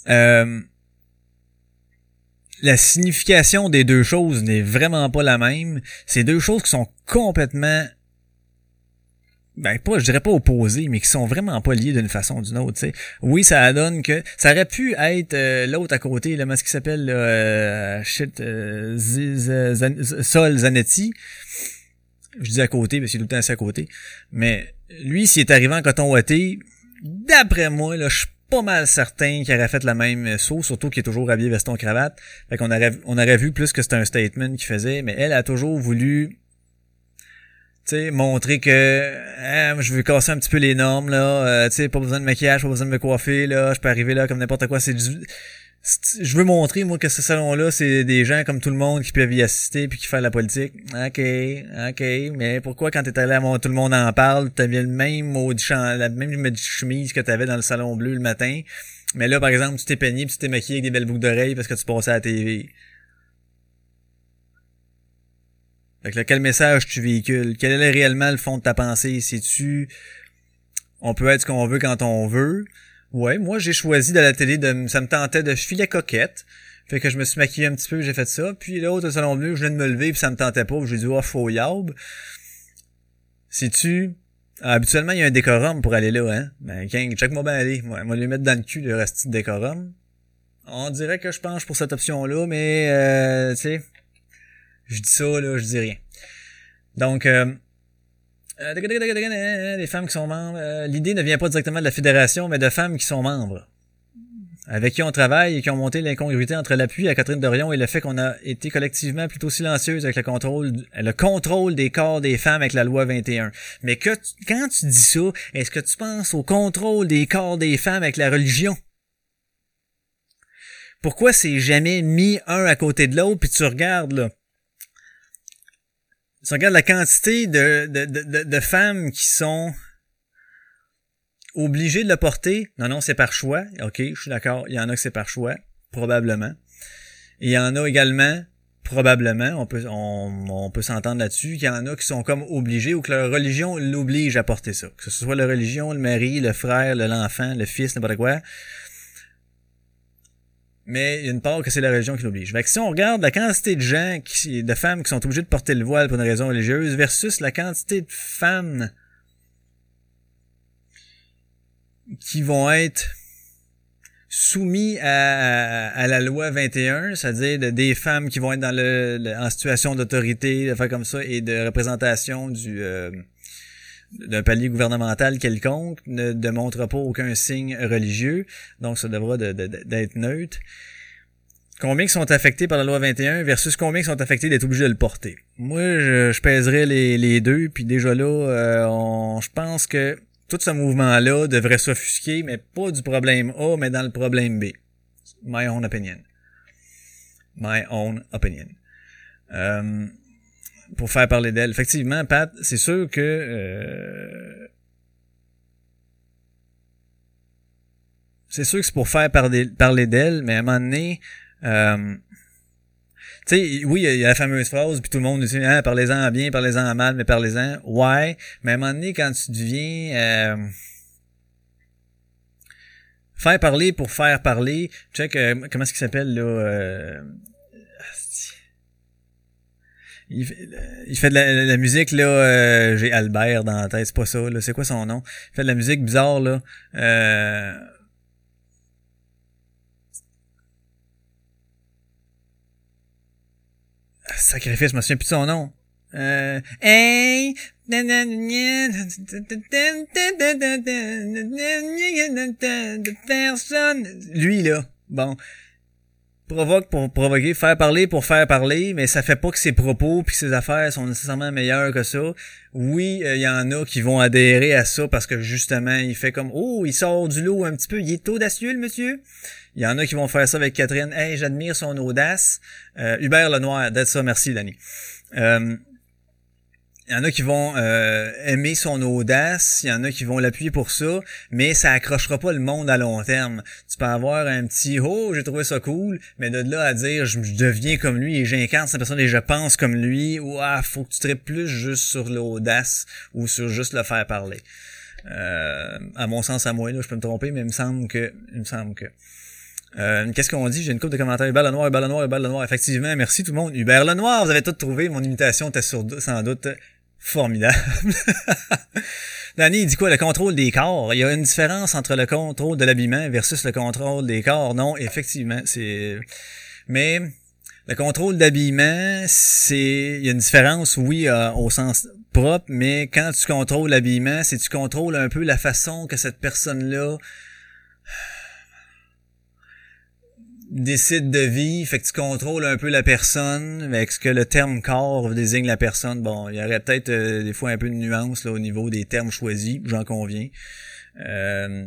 Euh, la signification des deux choses n'est vraiment pas la même. C'est deux choses qui sont complètement ben pas je dirais pas opposées mais qui sont vraiment pas liées d'une façon ou d'une autre sais. oui ça donne que ça aurait pu être euh, l'autre à côté là ce qui s'appelle euh, shit euh, Sol Zanetti je dis à côté parce qu'il est tout le temps à côté mais lui s'il est arrivé en coton ouaté d'après moi là je pas mal certain qu'il aurait fait la même saut, surtout qu'il est toujours habillé veston cravate. Fait qu'on aurait, on aurait vu plus que c'était un statement qu'il faisait, mais elle a toujours voulu sais, montrer que hein, je veux casser un petit peu les normes là, euh, tu sais, pas besoin de maquillage, pas besoin de me coiffer là, je peux arriver là comme n'importe quoi, c'est du je veux montrer, moi, que ce salon-là, c'est des gens comme tout le monde qui peuvent y assister puis qui font la politique. OK, OK, mais pourquoi quand t'es allé à mon, tout le monde en parle, t'avais le même mot la même chemise que t'avais dans le salon bleu le matin, mais là, par exemple, tu t'es peigné puis tu t'es maquillé avec des belles boucles d'oreilles parce que tu passais à la TV. Fait que là, quel message tu véhicules? Quel est réellement le fond de ta pensée? Si tu on peut être ce qu'on veut quand on veut, Ouais, moi j'ai choisi de la télé de ça me tentait de filer coquette. Fait que je me suis maquillé un petit peu, j'ai fait ça. Puis l'autre salon bleu, je viens de me lever puis ça me tentait pas, j'ai dit oh faut yaub. Si tu habituellement il y a un décorum pour aller là hein? Ben check moi bien aller. Moi lui mettre dans le cul le reste de décorum. On dirait que je penche pour cette option là, mais euh, tu sais je dis ça là, je dis rien. Donc euh, euh, des femmes qui sont membres. Euh, l'idée ne vient pas directement de la fédération, mais de femmes qui sont membres. Avec qui on travaille et qui ont monté l'incongruité entre l'appui à Catherine Dorion et le fait qu'on a été collectivement plutôt silencieuse avec le contrôle, le contrôle des corps des femmes avec la loi 21. Mais que quand tu dis ça, est-ce que tu penses au contrôle des corps des femmes avec la religion? Pourquoi c'est jamais mis un à côté de l'autre puis tu regardes là? Tu regardes la quantité de, de, de, de, femmes qui sont obligées de le porter, non, non, c'est par choix. OK, je suis d'accord. Il y en a que c'est par choix, probablement. Et il y en a également, probablement, on peut, on, on peut s'entendre là-dessus, qu'il y en a qui sont comme obligés ou que leur religion l'oblige à porter ça. Que ce soit la religion, le mari, le frère, l'enfant, le fils, n'importe quoi mais il y a une part que c'est la religion qui l'oblige. Fait que si on regarde la quantité de gens, qui, de femmes qui sont obligées de porter le voile pour une raison religieuse versus la quantité de femmes qui vont être soumis à, à, la loi 21, c'est-à-dire des femmes qui vont être dans le, en situation d'autorité, de faire comme ça, et de représentation du euh, d'un palier gouvernemental quelconque ne démontre pas aucun signe religieux, donc ça devra d'être neutre. Combien sont affectés par la loi 21 versus combien sont affectés d'être obligés de le porter? Moi, je, je pèserais les, les deux, puis déjà là, euh, je pense que tout ce mouvement-là devrait s'offusquer, mais pas du problème A, mais dans le problème B. My own opinion. My own opinion. Euh, pour faire parler d'elle. Effectivement, Pat, c'est sûr que euh, c'est sûr que c'est pour faire parler, parler d'elle, mais à un moment donné, euh, tu sais, oui, il y, a la fameuse phrase, puis tout le monde dit ah, parlez-en à bien, parlez-en à mal, mais parlez-en. Ouais, mais à un moment donné, quand tu deviens euh, faire parler pour faire parler, check euh, comment est-ce qu'il s'appelle là euh, il fait, il fait de la, musique là euh, j'ai Albert dans la tête c'est pas ça là c'est quoi son nom il fait de la musique bizarre là euh, Sacrifice, je me souviens plus de son nom. Euh, hey, personne. Lui, là. Bon. Provoque pour provoquer, faire parler pour faire parler, mais ça fait pas que ses propos puis ses affaires sont nécessairement meilleurs que ça. Oui, il y en a qui vont adhérer à ça parce que justement, il fait comme Oh, il sort du lot un petit peu, il est audacieux le monsieur. Il y en a qui vont faire ça avec Catherine. Hey, j'admire son audace. Euh, Hubert Lenoir, d'être ça, merci Danny. Euh, il y en a qui vont euh, aimer son audace, il y en a qui vont l'appuyer pour ça, mais ça accrochera pas le monde à long terme. Tu peux avoir un petit oh j'ai trouvé ça cool, mais de là à dire je, deviens comme lui et j'incarne cette personne et je pense comme lui, ou ah faut que tu traites plus juste sur l'audace ou sur juste le faire parler. Euh, à mon sens à moi là, je peux me tromper, mais il me semble que il me semble que euh, Qu'est-ce qu'on dit? J'ai une coupe de commentaires. Hubert Lenoir, Hubert Lenoir, Hubert Lenoir. Effectivement, merci tout le monde. Hubert Lenoir, vous avez tout trouvé. Mon imitation était sans doute formidable. Danny, il dit quoi? Le contrôle des corps. Il y a une différence entre le contrôle de l'habillement versus le contrôle des corps. Non, effectivement, c'est... Mais le contrôle d'habillement, c'est... Il y a une différence, oui, euh, au sens propre, mais quand tu contrôles l'habillement, c'est tu contrôles un peu la façon que cette personne-là décide de vie, fait que tu contrôles un peu la personne, avec ce que le terme corps désigne la personne? Bon, il y aurait peut-être euh, des fois un peu de nuance là, au niveau des termes choisis, j'en conviens. Euh,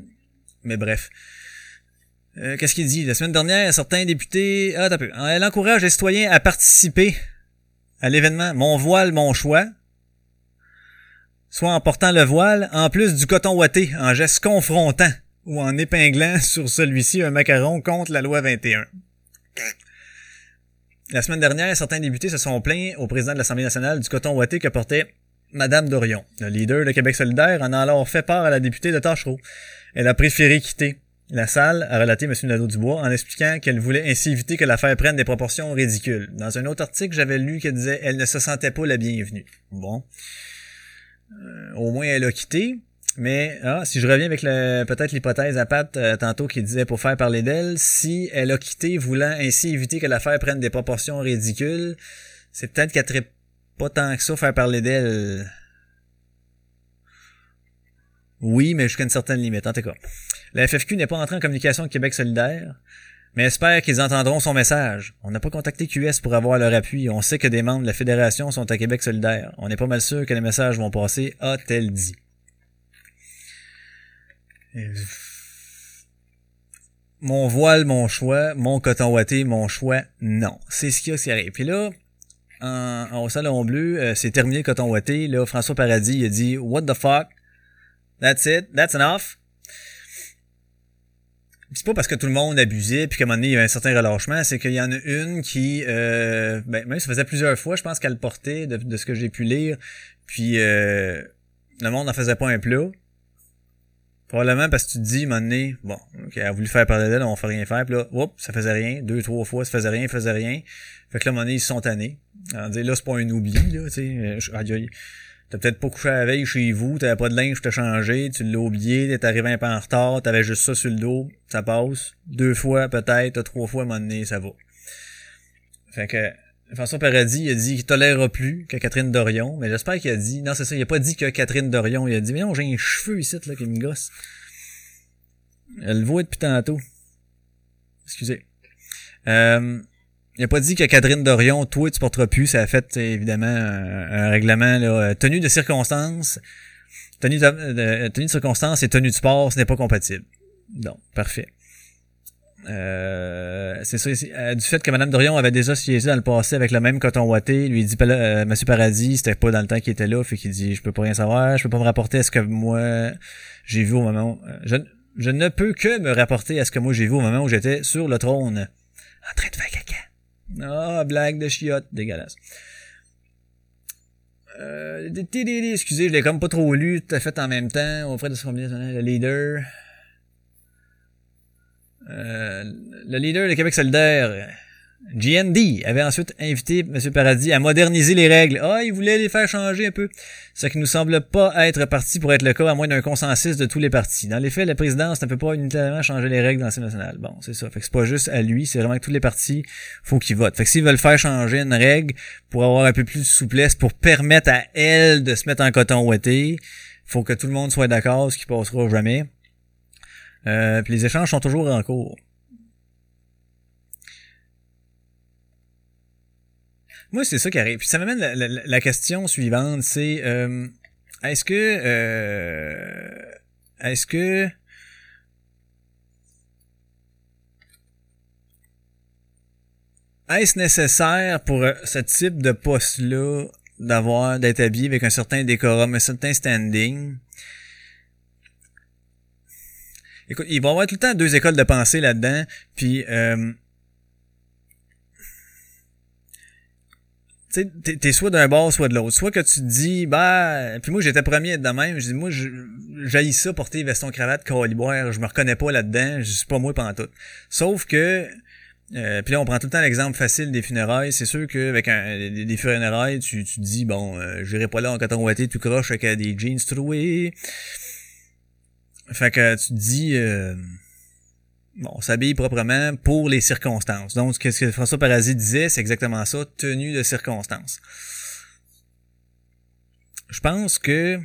mais bref. Euh, qu'est-ce qu'il dit? La semaine dernière, certains députés... Ah, peu. Elle encourage les citoyens à participer à l'événement Mon voile, mon choix. Soit en portant le voile, en plus du coton ouaté, en geste confrontant ou en épinglant sur celui-ci un macaron contre la loi 21. La semaine dernière, certains députés se sont plaints au président de l'Assemblée nationale du coton ouaté que portait Madame Dorion. Le leader de Québec solidaire en a alors fait part à la députée de Tachereau. Elle a préféré quitter la salle, a relaté M. Nadeau-Dubois, en expliquant qu'elle voulait ainsi éviter que l'affaire prenne des proportions ridicules. Dans un autre article, j'avais lu qu'elle disait elle ne se sentait pas la bienvenue. Bon. Euh, au moins, elle a quitté. Mais ah, si je reviens avec peut-être l'hypothèse à Pat euh, tantôt qui disait pour faire parler d'elle, si elle a quitté voulant ainsi éviter que l'affaire prenne des proportions ridicules, c'est peut-être qu'elle ne pas tant que ça faire parler d'elle. Oui, mais jusqu'à une certaine limite, en tout cas. La FFQ n'est pas entrée en communication avec Québec solidaire, mais espère qu'ils entendront son message. On n'a pas contacté QS pour avoir leur appui. On sait que des membres de la fédération sont à Québec solidaire. On n'est pas mal sûr que les messages vont passer, a-t-elle dit. Mon voile, mon choix, mon coton ouaté, mon choix, non. C'est ce qu'il y a qui arrive. Puis là, en, au Salon Bleu, euh, c'est terminé le coton ouaté. Là, François Paradis il a dit « What the fuck? That's it? That's enough? » c'est pas parce que tout le monde abusait puis qu'à un moment donné il y a un certain relâchement, c'est qu'il y en a une qui euh, ben même ça faisait plusieurs fois, je pense qu'elle portait de, ce que j'ai pu lire, puis euh, le monde n'en faisait pas un plat. Probablement parce que tu te dis, à un moment donné, bon, ok, elle a voulu faire parler d'elle, on va rien faire, puis là, oups, ça faisait rien, deux, trois fois, ça faisait rien, ça faisait rien. Fait que là, à un moment donné, ils sont tannés. Alors, là, c'est pas un oubli, là, tu sais. T'as peut-être pas couché la veille chez vous, t'avais pas de linge te changer, tu l'as oublié, t'es arrivé un peu en retard, t'avais juste ça sur le dos, ça passe. Deux fois, peut-être, trois fois, à un moment donné, ça va. Fait que, François Paradis, il a dit qu'il tolérera plus que Catherine Dorion, mais j'espère qu'il a dit, non, c'est ça, il a pas dit que Catherine Dorion, il a dit, mais non, j'ai un cheveu ici, là, qui me gosse. Elle le voit depuis tantôt. Excusez. Euh, il a pas dit que Catherine Dorion, toi, tu porteras plus. Ça a fait, évidemment, un, règlement, là, tenu de circonstances. tenue de, tenue de circonstance et tenue de sport, ce n'est pas compatible. Donc, parfait. Euh, c'est ça, euh, du fait que Mme Dorion avait déjà siégé dans le passé avec le même coton ouaté, lui dit euh, Monsieur Paradis, c'était pas dans le temps qu'il était là, fait qu'il dit je peux pas rien savoir, je peux pas me rapporter à ce que moi j'ai vu au moment où, je, je ne peux que me rapporter à ce que moi j'ai vu au moment où j'étais sur le trône en train de faire caca. Ah, blague de chiotte, dégueulasse. Euh, excusez, je l'ai comme pas trop lu, tout à fait en même temps, auprès de ce combien le leader. Euh, le leader de Québec solidaire, GND, avait ensuite invité M. Paradis à moderniser les règles. Ah, il voulait les faire changer un peu. Ce qui nous semble pas être parti pour être le cas, à moins d'un consensus de tous les partis. Dans les faits, la présidence ne peut pas unitairement changer les règles dans l'Assemblée nationale. Bon, c'est ça. Fait que c'est pas juste à lui, c'est vraiment que tous les partis, faut qu'ils votent. Fait que s'ils veulent faire changer une règle pour avoir un peu plus de souplesse, pour permettre à elle de se mettre en coton ouetté, faut que tout le monde soit d'accord, ce qui passera jamais. Euh, puis les échanges sont toujours en cours. Moi, c'est ça qui arrive. Puis ça m'amène la, la, question suivante, c'est euh, est-ce que euh, est-ce que est-ce nécessaire pour ce type de poste-là d'avoir d'être habillé avec un certain décorum, un certain standing? Écoute, il va y avoir tout le temps deux écoles de pensée là-dedans, puis euh, tu sais, t'es soit d'un bord, soit de l'autre. Soit que tu te dis, bah, puis moi j'étais premier de même, je dis, moi, j'haïs ça, porter veston, cravate, caliboire, je me reconnais pas là-dedans, je suis pas moi pendant tout. Sauf que, euh, puis là, on prend tout le temps l'exemple facile des funérailles. C'est sûr qu'avec des, funérailles, tu, tu te dis, bon, euh, j'irai pas là en coton ouaté, tout croche avec des jeans troués. Fait que tu te dis, euh, bon, on s'habille proprement pour les circonstances. Donc, ce que François Paradis disait, c'est exactement ça, tenue de circonstances. Je pense que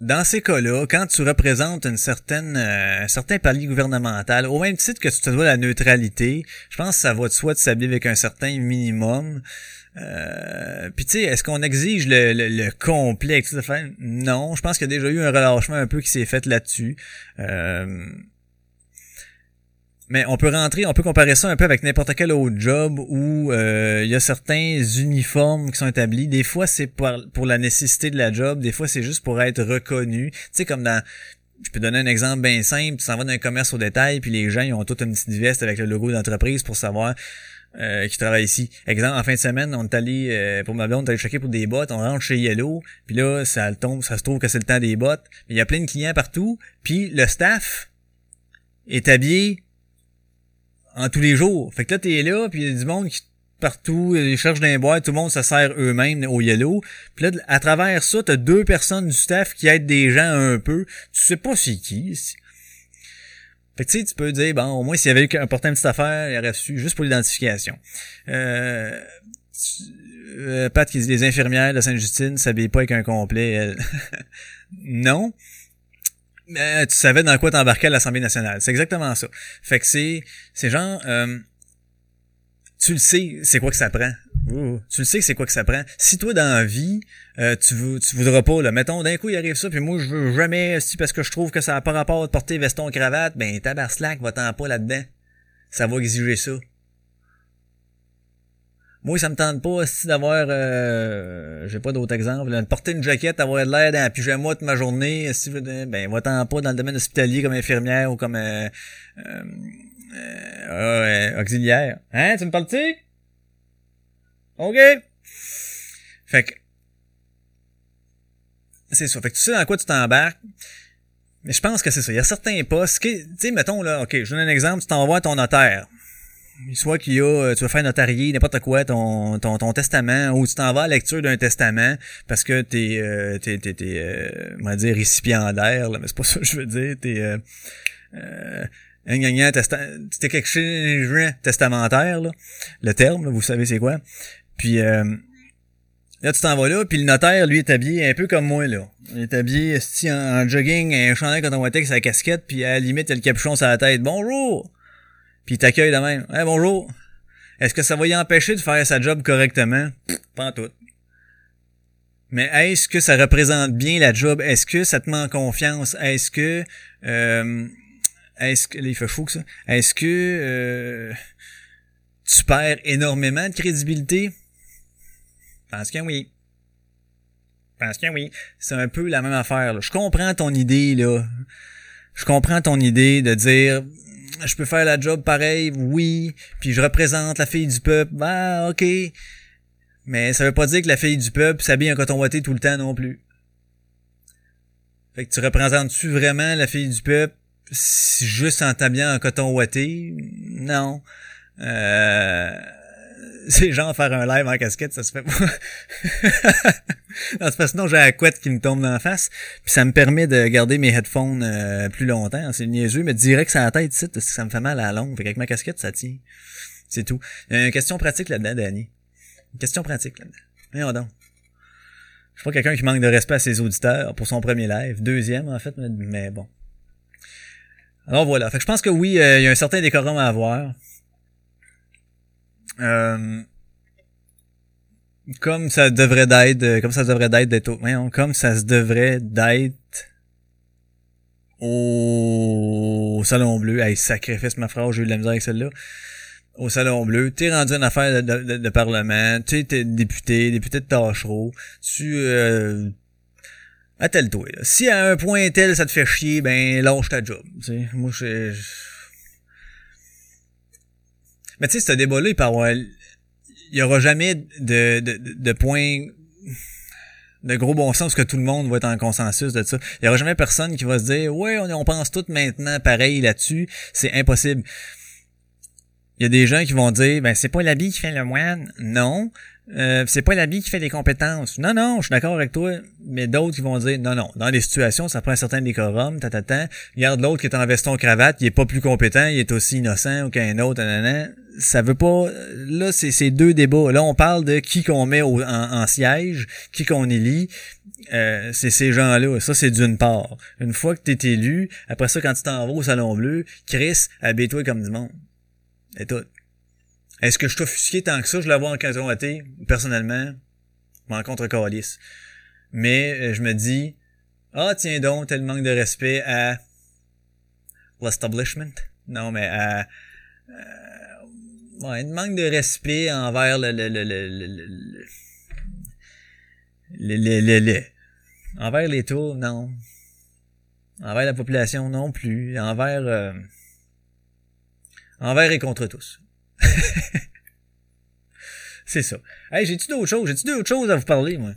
dans ces cas-là, quand tu représentes une certaine, euh, un certain palier gouvernemental, au même titre que tu te dois la neutralité, je pense que ça va de soi de s'habiller avec un certain minimum. Euh, Puis tu sais, est-ce qu'on exige le, le, le complet Non, je pense qu'il y a déjà eu un relâchement un peu qui s'est fait là-dessus. Euh, mais on peut rentrer, on peut comparer ça un peu avec n'importe quel autre job où euh, il y a certains uniformes qui sont établis. Des fois, c'est pour, pour la nécessité de la job. Des fois, c'est juste pour être reconnu. Tu sais, comme dans je peux donner un exemple bien simple. Tu s'en vas dans un commerce au détail, puis les gens ils ont toute une petite veste avec le logo d'entreprise pour savoir euh, qui travaille ici. Exemple, en fin de semaine, on est allé, euh, pour ma blonde, on est allé checker pour des bottes, on rentre chez Yellow, puis là, ça tombe, ça se trouve que c'est le temps des bottes. Mais il y a plein de clients partout, puis le staff est habillé en tous les jours. Fait que là, t'es là, puis il y a du monde qui partout, ils cherchent des boîtes, tout le monde se sert eux-mêmes au yellow. Puis là, à travers ça, t'as deux personnes du staff qui aident des gens un peu. Tu sais pas c'est qui. Fait que tu sais, tu peux dire, bon, au moins s'il y avait eu porté une petite affaire, il aurait su juste pour l'identification. Euh, euh, Pat qui dit les infirmières de Sainte-Justine s'habillent pas avec un complet. non. Mais tu savais dans quoi t'embarquais à l'Assemblée nationale. C'est exactement ça. Fait que c'est, c'est genre, euh, tu le sais, c'est quoi que ça prend. Tu le sais que c'est quoi que ça prend. Si toi dans la vie, euh, tu veux, tu voudras pas, là, mettons, d'un coup il arrive ça, puis moi je veux jamais, si parce que je trouve que ça n'a pas rapport de porter veston cravate, ben tabarslack, va-t'en pas là-dedans. Ça va exiger ça. Moi, ça me tente pas aussi d'avoir, euh, j'ai pas d'autres exemples, de porter une jaquette, avoir de l'air dans un pyjama toute ma journée, si ben, va-t'en pas dans le domaine hospitalier comme infirmière ou comme euh, euh, euh auxiliaire. Hein, tu me parles-tu? OK? Fait que, c'est ça. Fait que tu sais dans quoi tu t'embarques. Mais je pense que c'est ça. Il y a certains postes tu sais, mettons là, ok, je donne un exemple, tu t'envoies ton notaire soit qu'il y a, euh, tu vas faire notarier, n'importe quoi, ton, ton, ton testament, ou tu t'en vas à la lecture d'un testament parce que t'es, euh, t'es, t'es, t'es euh, on va dire récipiendaire, là, mais c'est pas ça que je veux dire, t'es, euh, euh, un gagnant quelque chose testamentaire, là, le terme, vous savez c'est quoi? Puis euh, là, tu t'en vas là, puis le notaire, lui, est habillé un peu comme moi, là. Il est habillé en, en jogging, un chandail quand on voit avec sa casquette, puis à la limite, il a le capuchon sur la tête. Bonjour! puis il t'accueille de même. Hey, bonjour. Est-ce que ça va y empêcher de faire sa job correctement? pas en tout. Mais est-ce que ça représente bien la job? Est-ce que ça te met en confiance? Est-ce que euh, est-ce que là, il fait fou que ça? Est-ce que euh, tu perds énormément de crédibilité? Pense que oui. Pense que oui. C'est un peu la même affaire. Là. Je comprends ton idée, là. Je comprends ton idée de dire je peux faire la job pareil, oui, puis je représente la fille du peuple, bah ok. Mais ça veut pas dire que la fille du peuple s'habille en coton ouaté tout le temps non plus. Fait que tu représentes-tu vraiment la fille du peuple juste en t'habillant en coton ouaté? Non. Euh... C'est genre faire un live en casquette, ça se fait pas. non, c'est sinon j'ai la couette qui me tombe dans la face. Puis ça me permet de garder mes headphones euh, plus longtemps. C'est niaiseux, mais direct sur la tête, ça me fait mal à la longue. Fait qu'avec ma casquette, ça tient. C'est tout. une question pratique là-dedans, Danny. Une question pratique là-dedans. Voyons donc. Je suis pas quelqu'un qui manque de respect à ses auditeurs pour son premier live. Deuxième, en fait, mais bon. Alors voilà. Fait que je pense que oui, euh, il y a un certain décorum à avoir. Euh, comme ça devrait d'être, euh, comme ça devrait d'être d'être comme ça se devrait d'être au Salon Bleu. Hey, sacrifice ma phrase, j'ai eu de la misère avec celle-là. Au Salon Bleu, t'es rendu une affaire de, parlement, tu es député, député de Tachereau, tu euh, attelle-toi. Si à un point tel ça te fait chier, ben lâche ta job. sais Moi je mais tu sais, ce débat-là, il. Il y aura jamais de, de, de point de gros bon sens que tout le monde va être en consensus de ça. Il y aura jamais personne qui va se dire ouais on, on pense tout maintenant pareil là-dessus. C'est impossible. Il y a des gens qui vont dire ben c'est pas l'habit qui fait le moine. Non. Euh, c'est pas l'habit qui fait des compétences. Non, non, je suis d'accord avec toi, mais d'autres qui vont dire non, non, dans les situations, ça prend un certain décorum, tatatan. Regarde l'autre qui est en veston cravate, il est pas plus compétent, il est aussi innocent qu'un autre, nanana. Ça veut pas. Là, c'est ces deux débats. Là, on parle de qui qu'on met en, siège, qui qu'on élit. Euh, c'est ces gens-là. Ça, c'est d'une part. Une fois que tu es élu, après ça, quand tu t'en vas au Salon Bleu, Chris, habille-toi comme du monde. Et tout. Est-ce que je offusqué tant que ça? Je la vois en à thé, personnellement. Je m'en contre calice. Mais euh, je me dis, ah tiens donc, tel manque de respect à l'establishment. Non, mais à... ouais, un manque de respect envers le... le, le, le, le, le, le, le, envers les tours, non. Envers la population, non plus. Envers... Euh, envers et contre tous. c'est ça. Hey, j'ai-tu d'autres choses? J'ai-tu d'autres choses à vous parler, moi?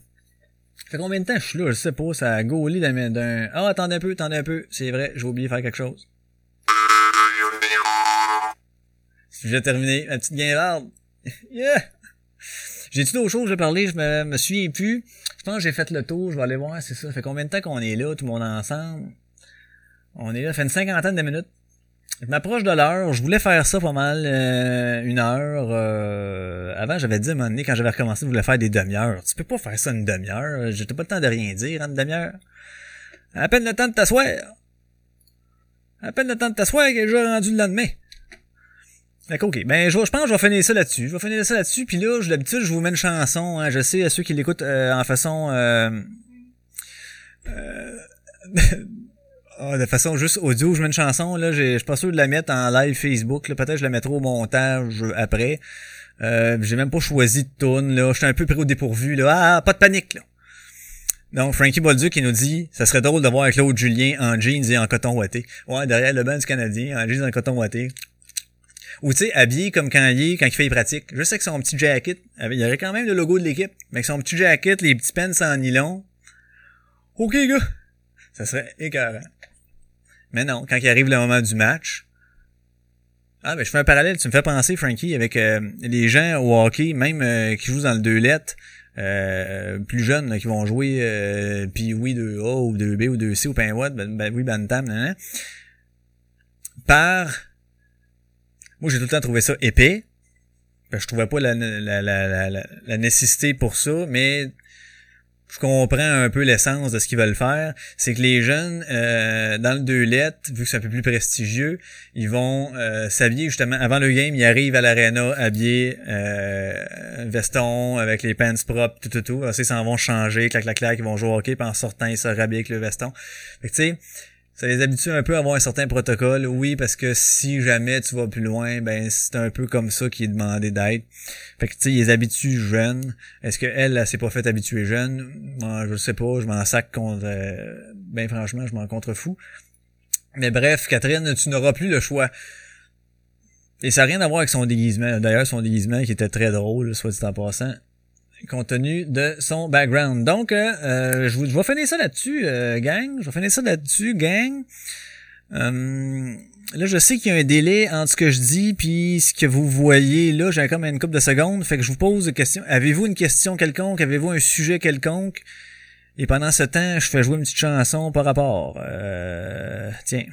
Ça fait combien de temps que je suis là? Je sais pas. Ça a gaulé d'un... Ah, attendez un peu, attendez un peu. C'est vrai, j'ai oublié de faire quelque chose. Si j'ai terminé, ma petite guimbarde. yeah! J'ai-tu d'autres choses à parler? Je me, me souviens plus. Je pense que j'ai fait le tour. Je vais aller voir, c'est ça. Ça fait combien de temps qu'on est là, tout le monde ensemble? On est là, ça fait une cinquantaine de minutes. Je m'approche de l'heure. Je voulais faire ça pas mal euh, une heure. Euh, avant, j'avais dit à un moment donné, quand j'avais recommencé, je voulais faire des demi-heures. Tu peux pas faire ça une demi-heure. J'étais pas le temps de rien dire en une demi-heure. À peine le temps de t'asseoir. À peine le temps de t'asseoir que j'ai rendu le lendemain. Ok. Ben, je, je pense que je vais finir ça là-dessus. Je vais finir ça là-dessus. Puis là, d'habitude, je vous mets une chanson. Hein. Je sais, à ceux qui l'écoutent euh, en façon... Euh, Ah, de façon juste audio, je mets une chanson, là, je suis pas sûr de la mettre en live Facebook, peut-être je la mettrai au montage après. Euh, j'ai même pas choisi de tune, là, je suis un peu pris au dépourvu, là. Ah, pas de panique, là. Donc, Frankie Bolduc qui nous dit, ça serait drôle de voir Claude Julien en jeans et en coton ouaté. Ouais, derrière le banc du Canadien, en jeans et en coton ouaté. Ou tu sais, habillé comme quand il est, quand il fait les pratiques. Sais que son petit jacket, il y aurait quand même le logo de l'équipe, mais avec son petit jacket, les petits pants en nylon. Ok, gars. Ça serait écœurant. Mais non, quand il arrive le moment du match, ah, ben, je fais un parallèle. Tu me fais penser, Frankie, avec euh, les gens au hockey, même euh, qui jouent dans le 2 lettres, euh, plus jeunes, qui vont jouer euh, puis oui 2A ou 2B ou 2C ou pain ben, ben, oui Bantam, nan, par... Moi, j'ai tout le temps trouvé ça épais. Ben, je trouvais pas la, la, la, la, nécessité pour ça, mais je comprends un peu l'essence de ce qu'ils veulent faire. C'est que les jeunes, euh, dans le deux lettres, vu que c'est un peu plus prestigieux, ils vont euh, s'habiller justement avant le game. Ils arrivent à l'arena habillés, euh, veston avec les pants propres, tout tout tout. Ils s'en vont changer, clac clac clac, ils vont jouer au hockey, puis en sortant ils se rhabillent avec le veston. Fait que tu sais ça les habitue un peu à avoir un certain protocole. Oui, parce que si jamais tu vas plus loin, ben c'est un peu comme ça qui est demandé d'être. Fait que tu sais, ils les habituent jeunes. Est-ce que elle, elle, s'est pas fait habituer jeune? Moi, je sais pas, je m'en sac contre euh, ben franchement, je m'en contrefous. Mais bref, Catherine, tu n'auras plus le choix. Et ça n'a rien à voir avec son déguisement. D'ailleurs, son déguisement qui était très drôle, soit dit en passant compte tenu de son background. Donc, euh, euh je, je, vais finir ça là-dessus, euh, gang. Je vais finir ça là-dessus, gang. Euh, là, je sais qu'il y a un délai entre ce que je dis puis ce que vous voyez là. J'ai comme une couple de secondes. Fait que je vous pose une question. Avez-vous une question quelconque? Avez-vous un sujet quelconque? Et pendant ce temps, je fais jouer une petite chanson par rapport. tiens.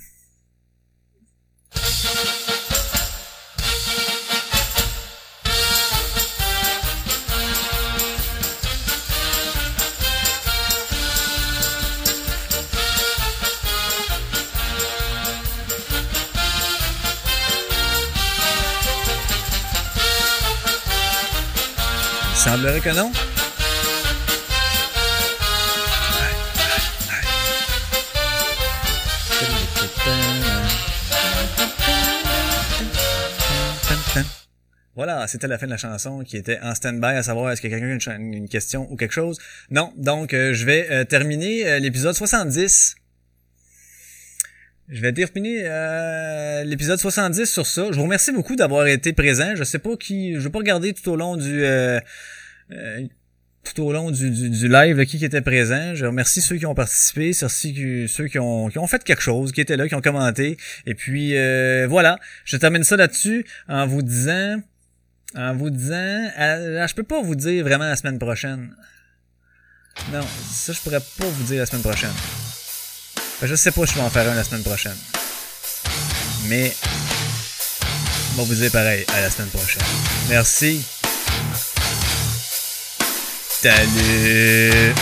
Semblerait que non. Voilà, c'était la fin de la chanson qui était en stand-by à savoir est-ce que quelqu'un a une, question ou quelque chose? Non, donc euh, je vais euh, terminer euh, l'épisode 70. Je vais terminer l'épisode 70 sur ça. Je vous remercie beaucoup d'avoir été présent. Je sais pas qui, je vais pas regarder tout au long du euh, tout au long du, du, live qui, était présent. Je remercie ceux qui ont participé, ceux qui ont, qui ont fait quelque chose, qui étaient là, qui ont commenté. Et puis euh, voilà, je termine ça là-dessus en vous disant, en vous disant, euh, je peux pas vous dire vraiment la semaine prochaine. Non, ça je pourrais pas vous dire la semaine prochaine. Je sais pas si je vais en faire un la semaine prochaine. Mais, on va vous dire pareil à la semaine prochaine. Merci. Salut